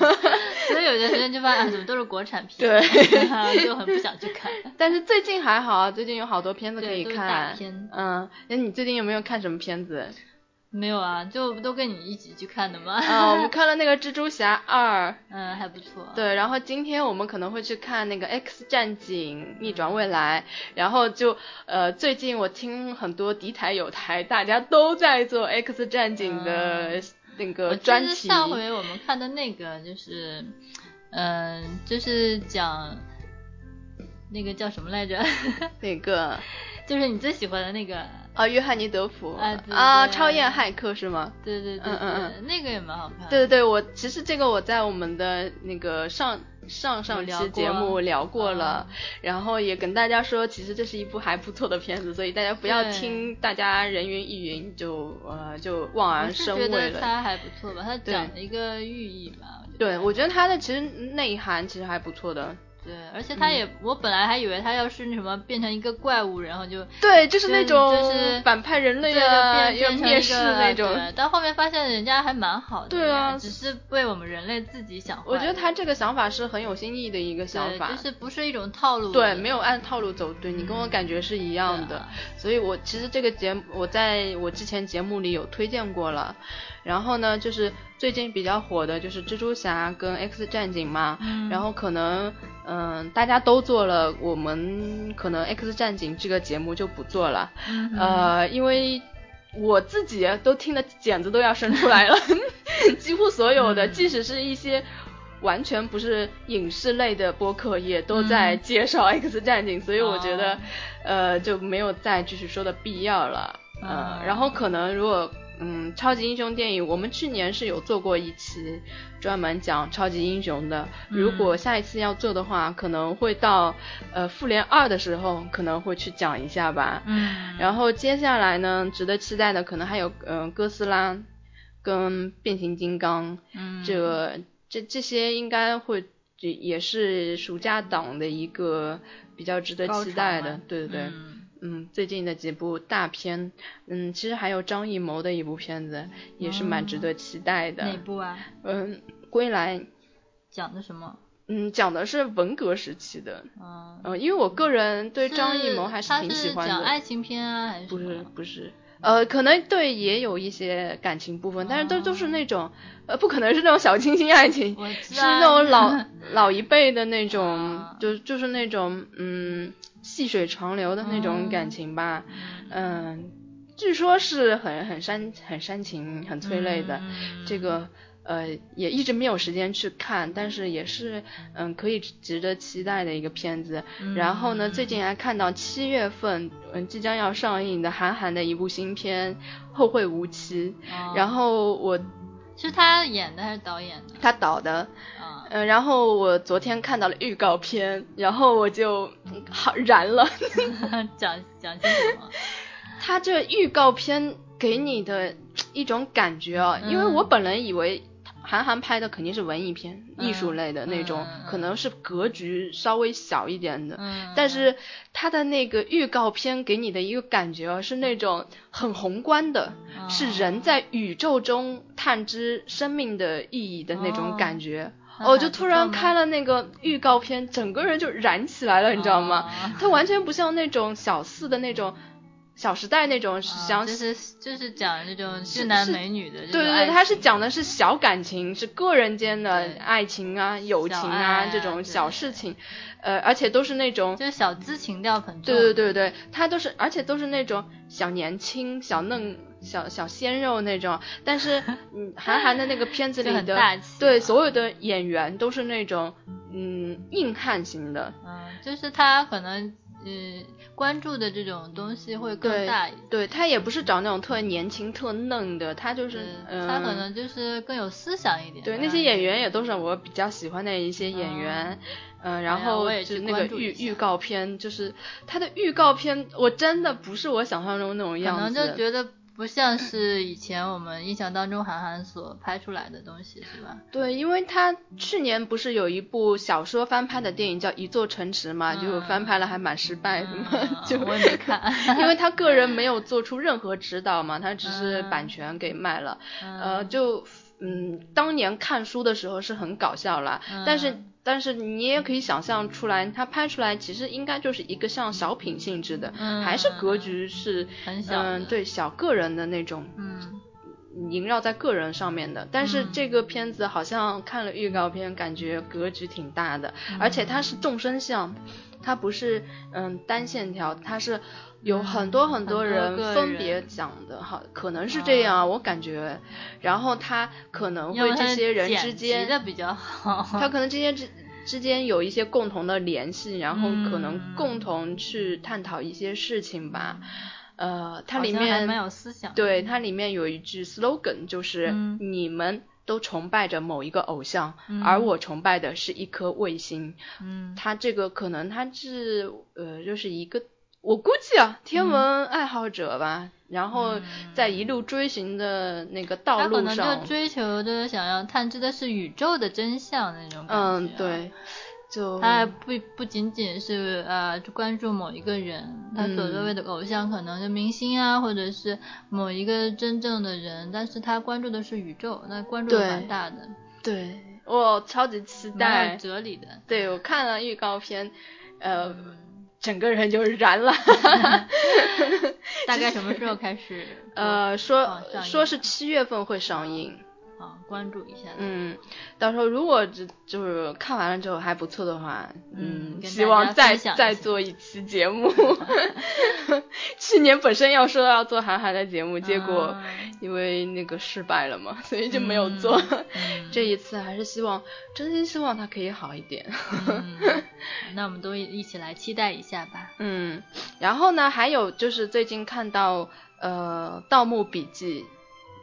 所以有段时间就发现怎么都是国产片，对，就很不想去看。但是最近还好啊，最近有好多片子可以看，嗯，那你最近有没有看什么片子？没有啊，就不都跟你一起去看的吗？啊，我们看了那个蜘蛛侠二，嗯，还不错。对，然后今天我们可能会去看那个 X 战警逆转未来，然后就呃，最近我听很多敌台有台，大家都在做 X 战警的那个专题。上回我们看的那个就是，嗯，就是讲那个叫什么来着？哪个？就是你最喜欢的那个。啊，约翰尼德福啊啊，超验骇客是吗？对对对，嗯嗯嗯，那个也蛮好看。对对对，我其实这个我在我们的那个上上上期节目聊过了，然后也跟大家说，其实这是一部还不错的片子，所以大家不要听大家人云亦云就呃就望而生畏了。觉得它还不错吧？它讲了一个寓意吧。对，我觉得它的其实内涵其实还不错的。对，而且他也，我本来还以为他要是那什么变成一个怪物，然后就对，就是那种就是反派人类啊，要灭世那种。但后面发现人家还蛮好的，对啊，只是为我们人类自己想。我觉得他这个想法是很有新意的一个想法，就是不是一种套路。对，没有按套路走，对你跟我感觉是一样的。所以我其实这个节目我在我之前节目里有推荐过了。然后呢，就是最近比较火的就是蜘蛛侠跟 X 战警嘛，然后可能嗯大家都做了，我们可能 X 战警这个节目就不做了，呃，因为我自己都听的茧子都要生出来了，几乎所有的，即使是一些完全不是影视类的播客，也都在介绍 X 战警，所以我觉得呃就没有再继续说的必要了，呃，然后可能如果。嗯，超级英雄电影，我们去年是有做过一期专门讲超级英雄的。如果下一次要做的话，可能会到呃复联二的时候，可能会去讲一下吧。嗯。然后接下来呢，值得期待的可能还有嗯哥斯拉跟变形金刚。嗯。这个这这些应该会也也是暑假档的一个比较值得期待的。对对对。嗯，最近的几部大片，嗯，其实还有张艺谋的一部片子，也是蛮值得期待的。哪部啊？嗯，归来。讲的什么？嗯，讲的是文革时期的。嗯。因为我个人对张艺谋还是挺喜欢的。讲爱情片啊，还是？不是不是，呃，可能对也有一些感情部分，但是都都是那种，呃，不可能是那种小清新爱情，是那种老 老一辈的那种，就就是那种嗯细水长流的那种感情吧，嗯，据说是很很煽很煽情很催泪的，这个。呃，也一直没有时间去看，但是也是嗯可以值得期待的一个片子。然后呢，最近还看到七月份嗯即将要上映的韩寒的一部新片《后会无期》。然后我是他演的还是导演的？他导的。嗯，然后我昨天看到了预告片，然后我就好燃了。讲讲些什么？他这预告片给你的一种感觉啊，因为我本来以为。韩寒拍的肯定是文艺片、艺术类的那种，可能是格局稍微小一点的。但是他的那个预告片给你的一个感觉是那种很宏观的，是人在宇宙中探知生命的意义的那种感觉。我就突然开了那个预告片，整个人就燃起来了，你知道吗？他完全不像那种小四的那种。小时代那种想就是就是讲那种俊男美女的，对对对，他是讲的是小感情，是个人间的爱情啊、友情啊这种小事情，呃，而且都是那种就是小资情调很重，对对对对，他都是而且都是那种小年轻、小嫩、小小鲜肉那种，但是 嗯，韩寒的那个片子里的对所有的演员都是那种嗯硬汉型的，嗯，就是他可能。嗯，关注的这种东西会更大。对他也不是找那种特年轻、特嫩的，他就是，他可能就是更有思想一点。对，那些演员也都是我比较喜欢的一些演员。嗯，然后就那个预预告片，就是他的预告片，我真的不是我想象中那种样子。可能就觉得。不像是以前我们印象当中韩寒所拍出来的东西，是吧？对，因为他去年不是有一部小说翻拍的电影叫《一座城池》嘛，就翻拍了还蛮失败的嘛，就我也没看，因为他个人没有做出任何指导嘛，他只是版权给卖了，呃，就嗯，当年看书的时候是很搞笑了，但是。但是你也可以想象出来，他拍出来其实应该就是一个像小品性质的，还是格局是很小，嗯，对，小个人的那种，嗯，萦绕在个人上面的。但是这个片子好像看了预告片，感觉格局挺大的，而且它是众生相，它不是嗯单线条，它是。有很多很多人分别讲的哈，可能是这样，我感觉。然后他可能会这些人之间，他可能这些之之间有一些共同的联系，然后可能共同去探讨一些事情吧。呃，它里面蛮有思想。对，它里面有一句 slogan，就是你们都崇拜着某一个偶像，而我崇拜的是一颗卫星。嗯，他这个可能他是呃，就是一个。我估计啊，天文爱好者吧，然后在一路追寻的那个道路上，他可能就追求着想要探知的是宇宙的真相那种感觉。嗯，对，就他还不不仅仅是呃关注某一个人，他所谓的偶像可能是明星啊，或者是某一个真正的人，但是他关注的是宇宙，那关注蛮大的。对，我超级期待。哲理的。对，我看了预告片，呃。整个人就燃了 大概什么时候开始？呃，说说是七月份会上映。关注一下，嗯，到时候如果这就是看完了之后还不错的话，嗯，希望再再做一期节目。去年本身要说要做韩寒的节目，结果因为那个失败了嘛，所以就没有做。这一次还是希望，真心希望他可以好一点。那我们都一起来期待一下吧。嗯，然后呢，还有就是最近看到呃《盗墓笔记》，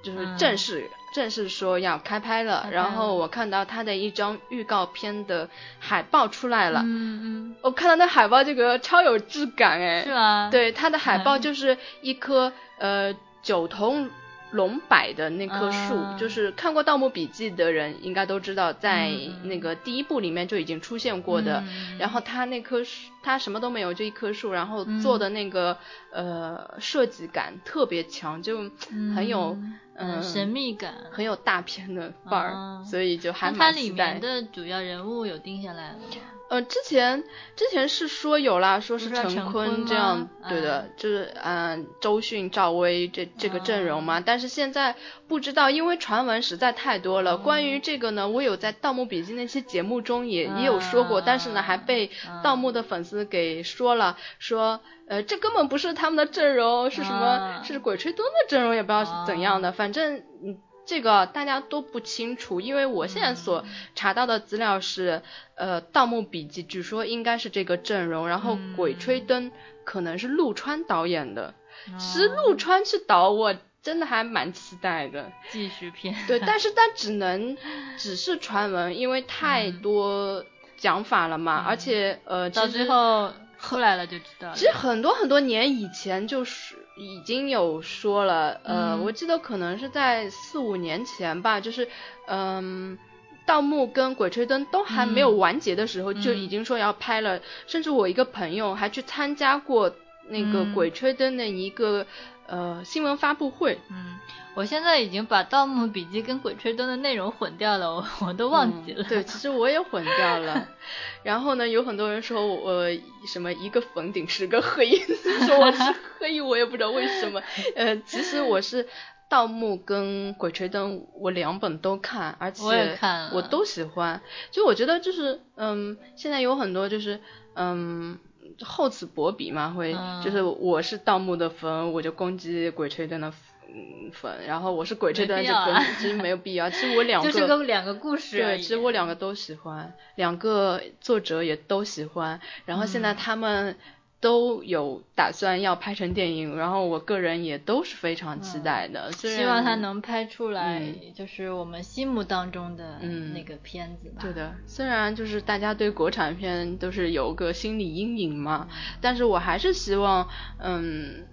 就是正式。正式说要开拍了，然后我看到他的一张预告片的海报出来了，嗯嗯，我看到那海报这个超有质感哎，是吗？对，他的海报就是一棵呃九头龙柏的那棵树，就是看过《盗墓笔记》的人应该都知道，在那个第一部里面就已经出现过的。然后他那棵树，他什么都没有，就一棵树，然后做的那个呃设计感特别强，就很有嗯神秘感，很有大片的范儿，所以就还蛮它里面的主要人物有定下来了吗？呃，之前之前是说有啦，说是陈坤这样，对的，就是嗯，周迅、赵薇这这个阵容嘛。但是现在不知道，因为传闻实在太多了。关于这个呢，我有在《盗墓笔记》那期节目中也也有说过，但是呢，还被盗墓的粉丝给说了，说呃，这根本不是他们的阵容，是什么？是鬼吹灯的阵容，也不知道是怎样的，反正嗯。这个大家都不清楚，因为我现在所查到的资料是，呃，《盗墓笔记》据说应该是这个阵容，然后《鬼吹灯》可能是陆川导演的。其实陆川去导，我真的还蛮期待的。继续片。对，但是但只能 只是传闻，因为太多讲法了嘛，而且呃，到最后出来了就知道。其实很多很多年以前就是。已经有说了，呃，我记得可能是在四五年前吧，就是，嗯，盗墓跟鬼吹灯都还没有完结的时候，就已经说要拍了，甚至我一个朋友还去参加过那个鬼吹灯的一个呃新闻发布会。嗯。我现在已经把《盗墓笔记》跟《鬼吹灯》的内容混掉了，我我都忘记了。对，其实我也混掉了。然后呢，有很多人说我什么一个粉顶十个黑，说我是黑，我也不知道为什么。呃，其实我是《盗墓》跟《鬼吹灯》，我两本都看，而且我都喜欢。就我觉得就是，嗯，现在有很多就是，嗯，厚此薄彼嘛，会就是我是《盗墓》的坟，我就攻击《鬼吹灯》的。嗯，粉，然后我是鬼吹灯就粉，其实没有必要。其实我两个就是个两个故事。对，其实我两个都喜欢，两个作者也都喜欢。然后现在他们都有打算要拍成电影，然后我个人也都是非常期待的。希望他能拍出来，就是我们心目当中的那个片子吧。对的，虽然就是大家对国产片都是有个心理阴影嘛，但是我还是希望，嗯。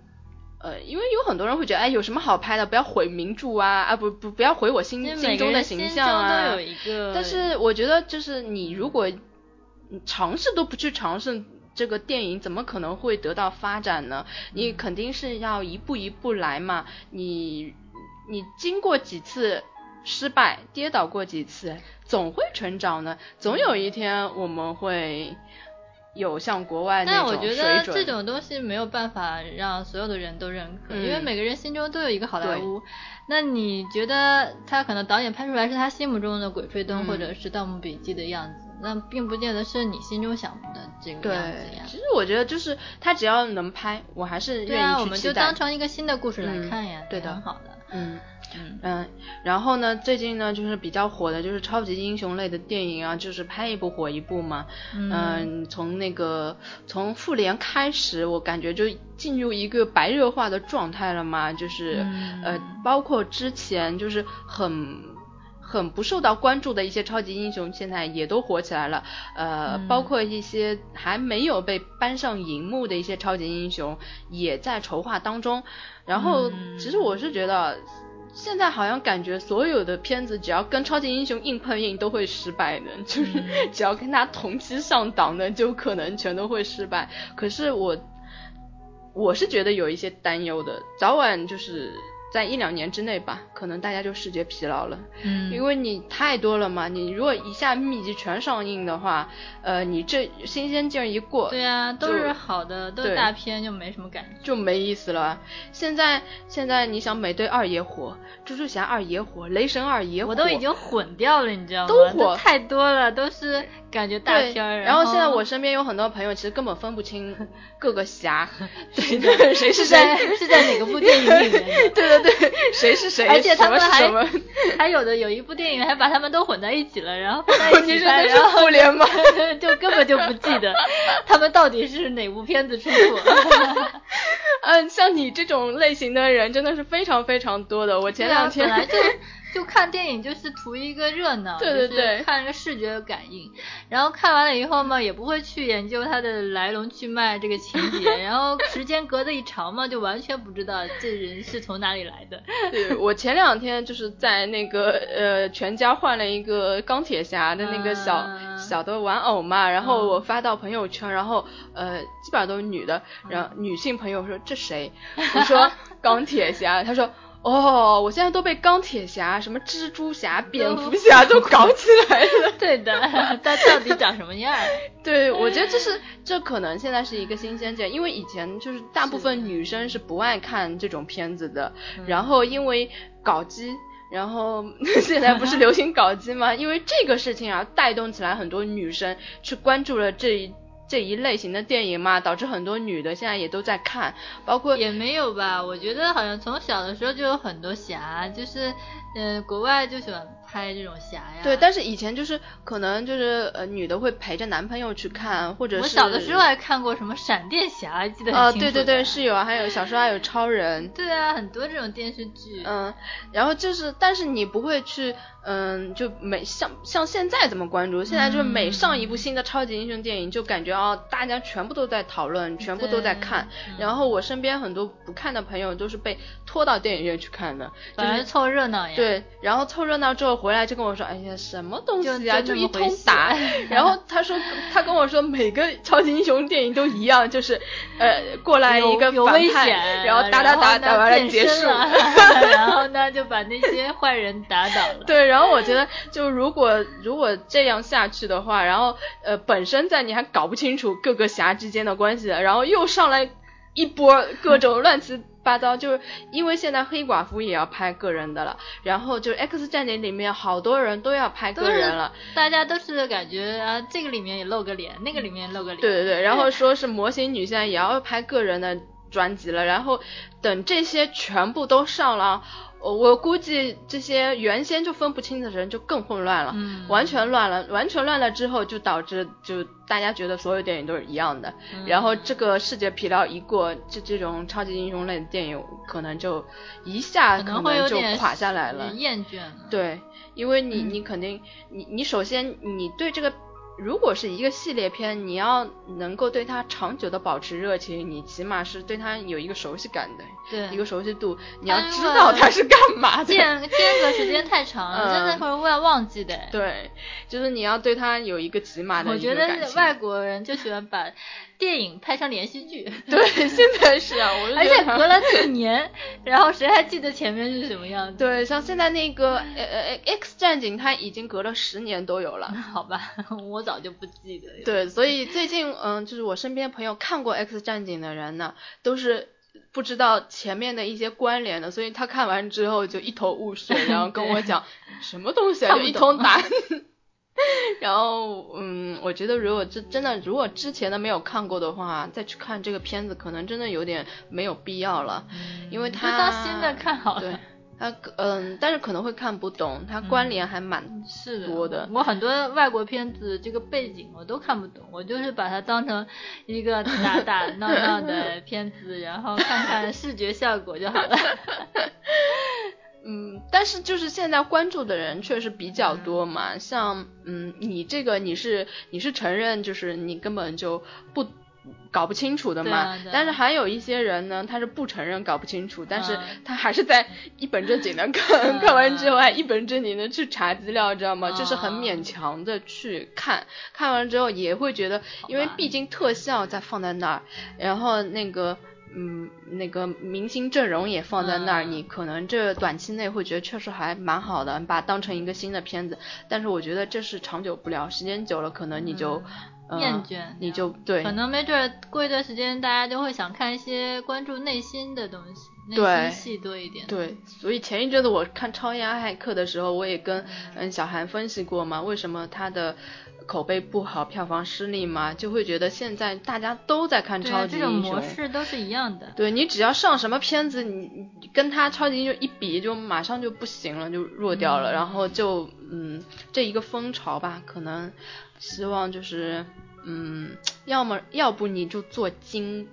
呃，因为有很多人会觉得，哎，有什么好拍的？不要毁名著啊，啊，不不，不要毁我心心中的形象啊。但是我觉得，就是你如果尝试都不去尝试这个电影，怎么可能会得到发展呢？你肯定是要一步一步来嘛。你你经过几次失败，跌倒过几次，总会成长的。总有一天我们会。有像国外那种水准，但我觉得这种东西没有办法让所有的人都认可，因为每个人心中都有一个好莱坞。那你觉得他可能导演拍出来是他心目中的《鬼吹灯》或者是《盗墓笔记》的样子，那并不见得是你心中想的这个样子呀。其实我觉得就是他只要能拍，我还是愿意去期待。对啊，我们就当成一个新的故事来看呀，对的，很好的。嗯。嗯，然后呢，最近呢，就是比较火的，就是超级英雄类的电影啊，就是拍一部火一部嘛。嗯，从那个从复联开始，我感觉就进入一个白热化的状态了嘛，就是呃，包括之前就是很很不受到关注的一些超级英雄，现在也都火起来了。呃，包括一些还没有被搬上荧幕的一些超级英雄，也在筹划当中。然后，其实我是觉得。现在好像感觉所有的片子只要跟超级英雄硬碰硬都会失败的，就是只要跟他同期上档的就可能全都会失败。可是我我是觉得有一些担忧的，早晚就是。在一两年之内吧，可能大家就视觉疲劳了，嗯，因为你太多了嘛，你如果一下密集全上映的话，呃，你这新鲜劲儿一过，对啊，都是好的，都是大片，就没什么感觉，就没意思了。现在现在你想美队二也火，蜘蛛侠二也火，雷神二也火，我都已经混掉了，你知道吗？都火太多了，都是。感觉大片儿，然后现在我身边有很多朋友，其实根本分不清 各个侠，对，谁是谁，是在哪个部电影里面？对对对，谁是谁？而且他们还么还有的有一部电影还把他们都混在一起了，然后放在一起拍，然后互联吗？就根本就不记得他们到底是哪部片子出处。嗯，像你这种类型的人真的是非常非常多的。我前两天本来就。就看电影就是图一个热闹，对对对，看一个视觉的感应，然后看完了以后嘛，也不会去研究它的来龙去脉这个情节，然后时间隔得一长嘛，就完全不知道这人是从哪里来的。对我前两天就是在那个呃全家换了一个钢铁侠的那个小小的玩偶嘛，然后我发到朋友圈，然后呃基本上都是女的，然后女性朋友说这谁？我说钢铁侠，他说。哦，我现在都被钢铁侠、什么蜘蛛侠、蝙蝠侠都搞起来了。对的，他到底长什么样？对，我觉得这是这可能现在是一个新鲜点，因为以前就是大部分女生是不爱看这种片子的，然后因为搞基。然后 现在不是流行搞基吗？因为这个事情啊，带动起来很多女生去关注了这一这一类型的电影嘛，导致很多女的现在也都在看，包括也没有吧？我觉得好像从小的时候就有很多侠，就是嗯，国外就喜欢。拍这种侠呀，对，但是以前就是可能就是呃女的会陪着男朋友去看，或者是我小的时候还看过什么闪电侠，记得很清楚。对对对，是有啊，还有小时候还有超人。对啊，很多这种电视剧。嗯，然后就是，但是你不会去。嗯，就每像像现在怎么关注？现在就是每上一部新的超级英雄电影，就感觉哦，大家全部都在讨论，全部都在看。然后我身边很多不看的朋友都是被拖到电影院去看的，就是凑热闹呀。对，然后凑热闹之后回来就跟我说，哎呀，什么东西啊，就一通打。然后他说，他跟我说，每个超级英雄电影都一样，就是呃过来一个反派，然后打打打打完了结束，然后呢就把那些坏人打倒了。对，然然后我觉得，就如果如果这样下去的话，然后呃，本身在你还搞不清楚各个侠之间的关系，然后又上来一波各种乱七八糟，就是因为现在黑寡妇也要拍个人的了，然后就 X 战警里面好多人都要拍个人了，大家都是感觉啊，这个里面也露个脸，那个里面露个脸，对对对，然后说是模型女现在也要拍个人的专辑了，然后等这些全部都上了。我估计这些原先就分不清的人就更混乱了，完全乱了，完全乱了之后就导致就大家觉得所有电影都是一样的，然后这个视觉疲劳一过，这这种超级英雄类的电影可能就一下可能就垮下来了，厌倦了。对，因为你你肯定你你首先你对这个。如果是一个系列片，你要能够对它长久的保持热情，你起码是对它有一个熟悉感的，对一个熟悉度，你要知道它是干嘛的。间间隔时间太长了，真的会会忘记的。对，就是你要对它有一个起码的。我觉得外国人就喜欢把。电影拍成连续剧，对，现在是啊，而且隔了几年，然后谁还记得前面是什么样子？对，像现在那个呃呃 X 战警，它已经隔了十年都有了。好吧，我早就不记得。对，所以最近嗯，就是我身边朋友看过 X 战警的人呢，都是不知道前面的一些关联的，所以他看完之后就一头雾水，然后跟我讲什么东西啊，就一通答。然后，嗯，我觉得如果这真的，如果之前的没有看过的话，再去看这个片子，可能真的有点没有必要了，因为它当新的看好了。对，他嗯，但是可能会看不懂，它关联还蛮是多的。我很多外国片子这个背景我都看不懂，我就是把它当成一个打打闹闹的片子，然后看看视觉效果就好了。嗯，但是就是现在关注的人确实比较多嘛，像嗯，你这个你是你是承认就是你根本就不搞不清楚的嘛，但是还有一些人呢，他是不承认搞不清楚，但是他还是在一本正经的看，看完之后还一本正经的去查资料，知道吗？就是很勉强的去看，看完之后也会觉得，因为毕竟特效在放在那儿，然后那个。嗯，那个明星阵容也放在那儿，你可能这短期内会觉得确实还蛮好的，把它当成一个新的片子。但是我觉得这是长久不了，时间久了可能你就厌倦，你就对，可能没准过一段时间大家就会想看一些关注内心的东西，内心戏多一点。对，所以前一阵子我看《超压骇客》的时候，我也跟嗯小韩分析过嘛，为什么他的。口碑不好，票房失利嘛，就会觉得现在大家都在看超级英雄，这种模式都是一样的。对你只要上什么片子，你跟他超级英雄一比，就马上就不行了，就弱掉了。然后就嗯，这一个风潮吧，可能希望就是嗯，要么要不你就做精，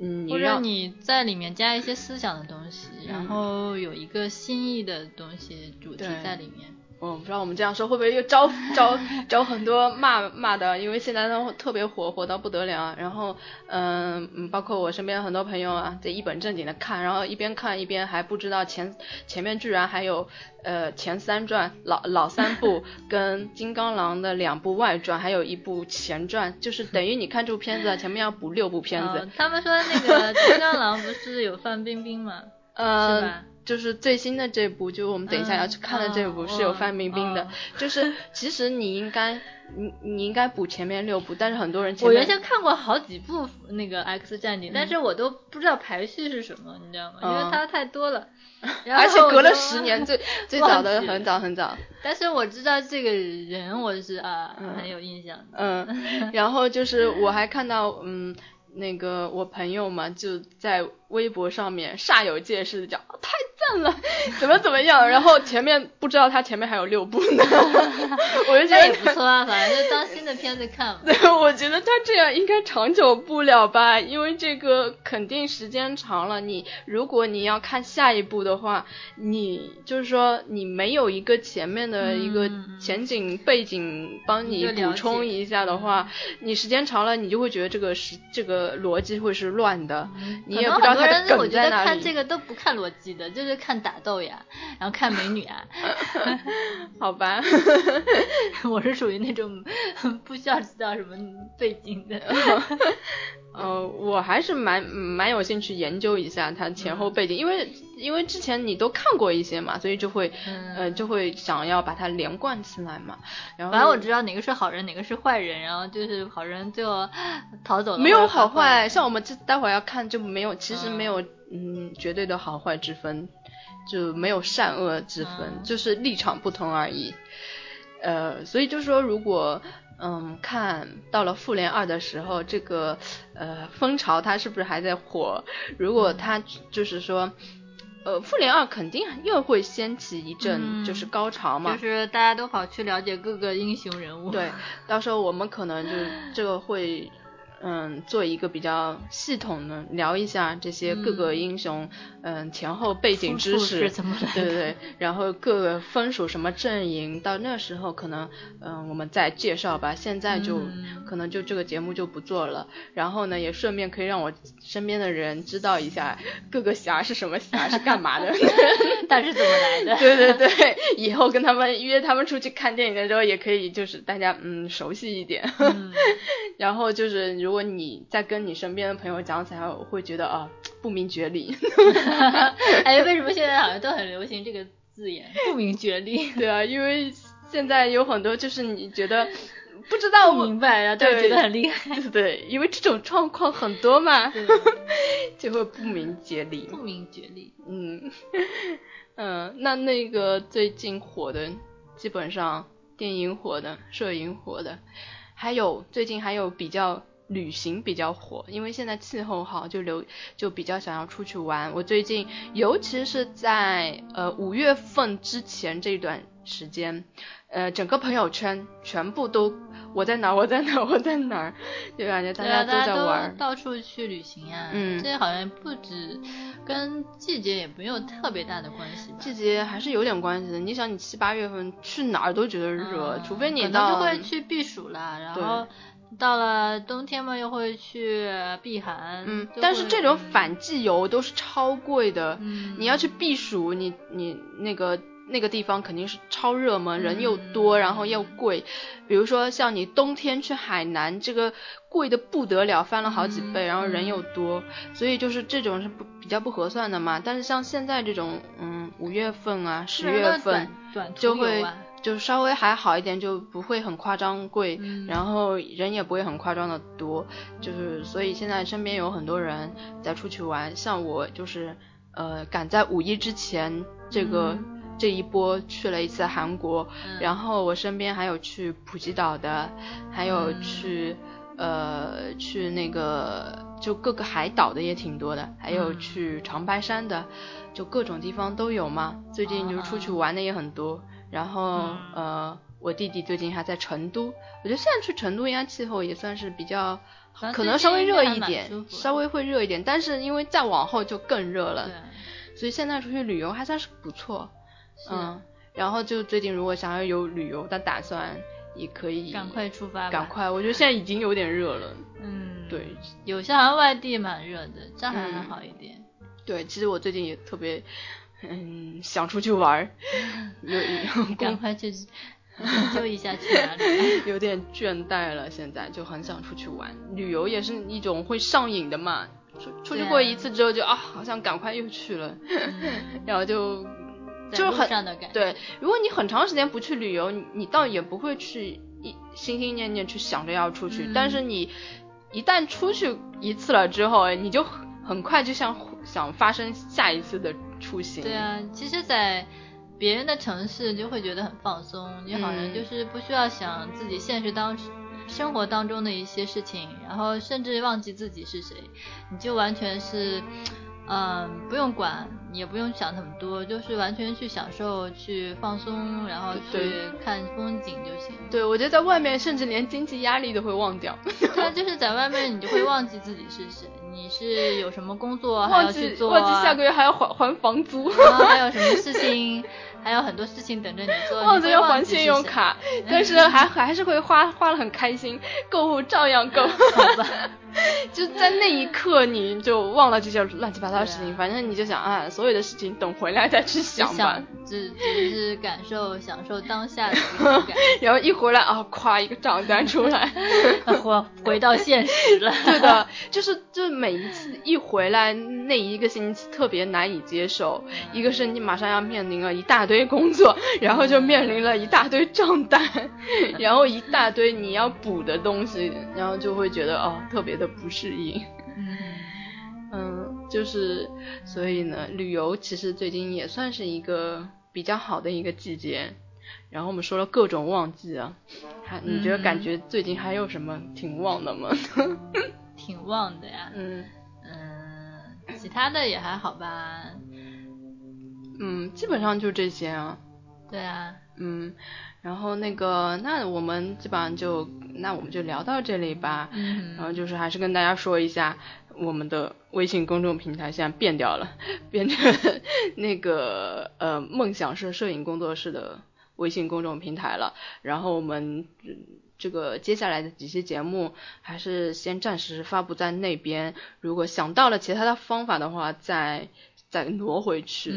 嗯，或者你在里面加一些思想的东西，然后有一个新意的东西主题在里面。我不知道我们这样说会不会又招 招招很多骂骂的，因为现在都特别火，火到不得了。然后，嗯嗯，包括我身边很多朋友啊，在一本正经的看，然后一边看一边还不知道前前面居然还有呃前三传老老三部 跟金刚狼的两部外传，还有一部前传，就是等于你看这部片子 前面要补六部片子。他们说那个金刚狼不是有范冰冰吗？呃。就是最新的这部，就我们等一下要去看的这部是有范冰冰的，就是其实你应该你你应该补前面六部，但是很多人我原先看过好几部那个 X 战警，但是我都不知道排序是什么，你知道吗？因为它太多了，而且隔了十年，最 最早的很早很早。但是我知道这个人，我是啊很有印象。嗯，然后就是我还看到嗯。那个我朋友嘛，就在微博上面煞有介事的讲，太赞了，怎么怎么样，然后前面不知道他前面还有六部呢，我就觉得也不错啊，反正就当新的片子看嘛。对，我觉得他这样应该长久不了吧，因为这个肯定时间长了，你如果你要看下一部的话，你就是说你没有一个前面的一个前景背景帮你补充一下的话，你时间长了你就会觉得这个是这个。逻辑会是乱的，你也不知道他的梗在哪里。看这个都不看逻辑的，就是看打斗呀，然后看美女啊。好吧，我是属于那种 不需要知道什么背景的。呃，我还是蛮蛮有兴趣研究一下它前后背景，因为因为之前你都看过一些嘛，所以就会呃就会想要把它连贯起来嘛。然后反正我知道哪个是好人，哪个是坏人，然后就是好人最后逃走了。没有好坏，像我们这待会儿要看就没有，其实没有嗯绝对的好坏之分，就没有善恶之分，就是立场不同而已。呃，所以就说如果。嗯，看到了复联二的时候，这个呃风潮它是不是还在火？如果它就是说，呃复联二肯定又会掀起一阵就是高潮嘛，就是大家都跑去了解各个英雄人物。对，到时候我们可能就这个会。嗯，做一个比较系统的聊一下这些各个英雄，嗯，前后背景知识，对对对，然后各个分属什么阵营，到那时候可能，嗯，我们再介绍吧。现在就可能就这个节目就不做了，然后呢，也顺便可以让我身边的人知道一下各个侠是什么侠，是干嘛的，他是怎么来的。对对对，以后跟他们约他们出去看电影的时候，也可以就是大家嗯熟悉一点，然后就是。如果你在跟你身边的朋友讲起来，我会觉得啊不明觉厉。哎，为什么现在好像都很流行这个字眼“ 不明觉厉”？对啊，因为现在有很多就是你觉得不知道不明白，然后觉得很厉害。对对，因为这种状况很多嘛，就会不明觉厉。不明觉厉。嗯嗯，那那个最近火的，基本上电影火的、摄影火的，还有最近还有比较。旅行比较火，因为现在气候好，就留就比较想要出去玩。我最近，尤其是在呃五月份之前这段时间，呃整个朋友圈全部都我在哪儿我在哪儿 我在哪儿，就感觉大家都在玩，到处去旅行呀。嗯，这好像不止跟季节也没有特别大的关系吧。季节还是有点关系的。你想，你七八月份去哪儿都觉得热，除非你到就会去避暑啦，然后。到了冬天嘛，又会去避寒。嗯，但是这种反季游都是超贵的。嗯，你要去避暑，你你那个那个地方肯定是超热门，人又多，然后又贵。比如说像你冬天去海南，这个贵的不得了，翻了好几倍，然后人又多，所以就是这种是不比较不合算的嘛。但是像现在这种，嗯，五月份啊，十月份就会。就稍微还好一点，就不会很夸张贵，然后人也不会很夸张的多，就是所以现在身边有很多人在出去玩，像我就是呃赶在五一之前这个这一波去了一次韩国，然后我身边还有去普吉岛的，还有去呃去那个就各个海岛的也挺多的，还有去长白山的，就各种地方都有嘛。最近就出去玩的也很多。然后呃，我弟弟最近还在成都，我觉得现在去成都应该气候也算是比较，可能稍微热一点，稍微会热一点，但是因为再往后就更热了，所以现在出去旅游还算是不错，嗯，然后就最近如果想要有旅游的打算，也可以赶快出发，赶快，我觉得现在已经有点热了，嗯，对，有些好像外地蛮热的，这还还好一点，对，其实我最近也特别。嗯，想出去玩儿，有 赶快去研究一下去哪里。有点倦怠了，现在就很想出去玩。旅游也是一种会上瘾的嘛，出出去过一次之后就啊，好像赶快又去了，然后就就是很对。如果你很长时间不去旅游，你倒也不会去一心心念念去想着要出去。但是你一旦出去一次了之后，你就很快就像想发生下一次的出行。对啊，其实，在别人的城市就会觉得很放松，你好像就是不需要想自己现实当。生活当中的一些事情，然后甚至忘记自己是谁，你就完全是，嗯，不用管，也不用想那么多，就是完全去享受、去放松，然后去看风景就行。对，我觉得在外面，甚至连经济压力都会忘掉。对，就是在外面，你就会忘记自己是谁，你是有什么工作还要去做，忘记下个月还要还还房租，还有什么事情。还有很多事情等着你做，忘记要还信用卡，但是还还是会花花的很开心，购物照样购，好吧。就在那一刻，你就忘了这些乱七八糟的事情，反正你就想啊，所有的事情等回来再去想吧。只只是感受、享受当下的感。然后一回来啊，夸一个账单出来，回 回到现实了。对的，就是就每一次一回来那一个星期特别难以接受，一个是你马上要面临了一大堆工作，然后就面临了一大堆账单，然后一大堆你要补的东西，然后就会觉得哦，特别的。不适应，嗯，就是，所以呢，旅游其实最近也算是一个比较好的一个季节。然后我们说了各种旺季啊，还你觉得感觉最近还有什么挺旺的吗？挺旺的呀，嗯嗯，其他的也还好吧，嗯，基本上就这些啊。对啊，嗯。然后那个，那我们基本上就，那我们就聊到这里吧。嗯。然后就是还是跟大家说一下，我们的微信公众平台现在变掉了，变成 那个呃梦想是摄影工作室的微信公众平台了。然后我们这个接下来的几期节目还是先暂时发布在那边，如果想到了其他的方法的话，再。再挪回去，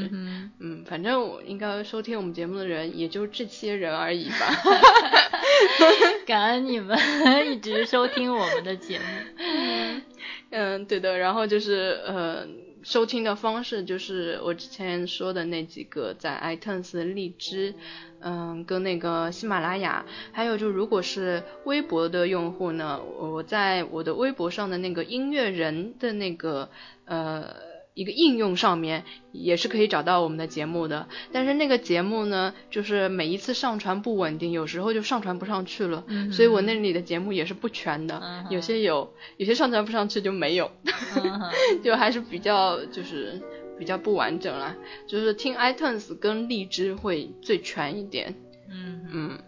嗯，反正我应该收听我们节目的人也就这些人而已吧。感恩你们一直收听我们的节目。嗯，对的。然后就是呃，收听的方式就是我之前说的那几个，在 iTunes、荔枝，嗯，跟那个喜马拉雅，还有就如果是微博的用户呢，我在我的微博上的那个音乐人的那个呃。一个应用上面也是可以找到我们的节目的，但是那个节目呢，就是每一次上传不稳定，有时候就上传不上去了，所以我那里的节目也是不全的，有些有，有些上传不上去就没有，就还是比较就是比较不完整啦，就是听 iTunes 跟荔枝会最全一点。嗯嗯，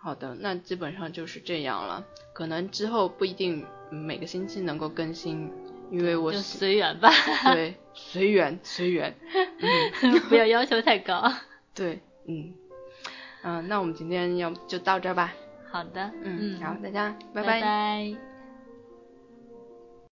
好的，那基本上就是这样了，可能之后不一定每个星期能够更新。因为我就随缘吧，对，随缘随缘，不要要求太高。对，嗯，嗯，那我们今天要就到这儿吧。好的，嗯，好，大家拜拜。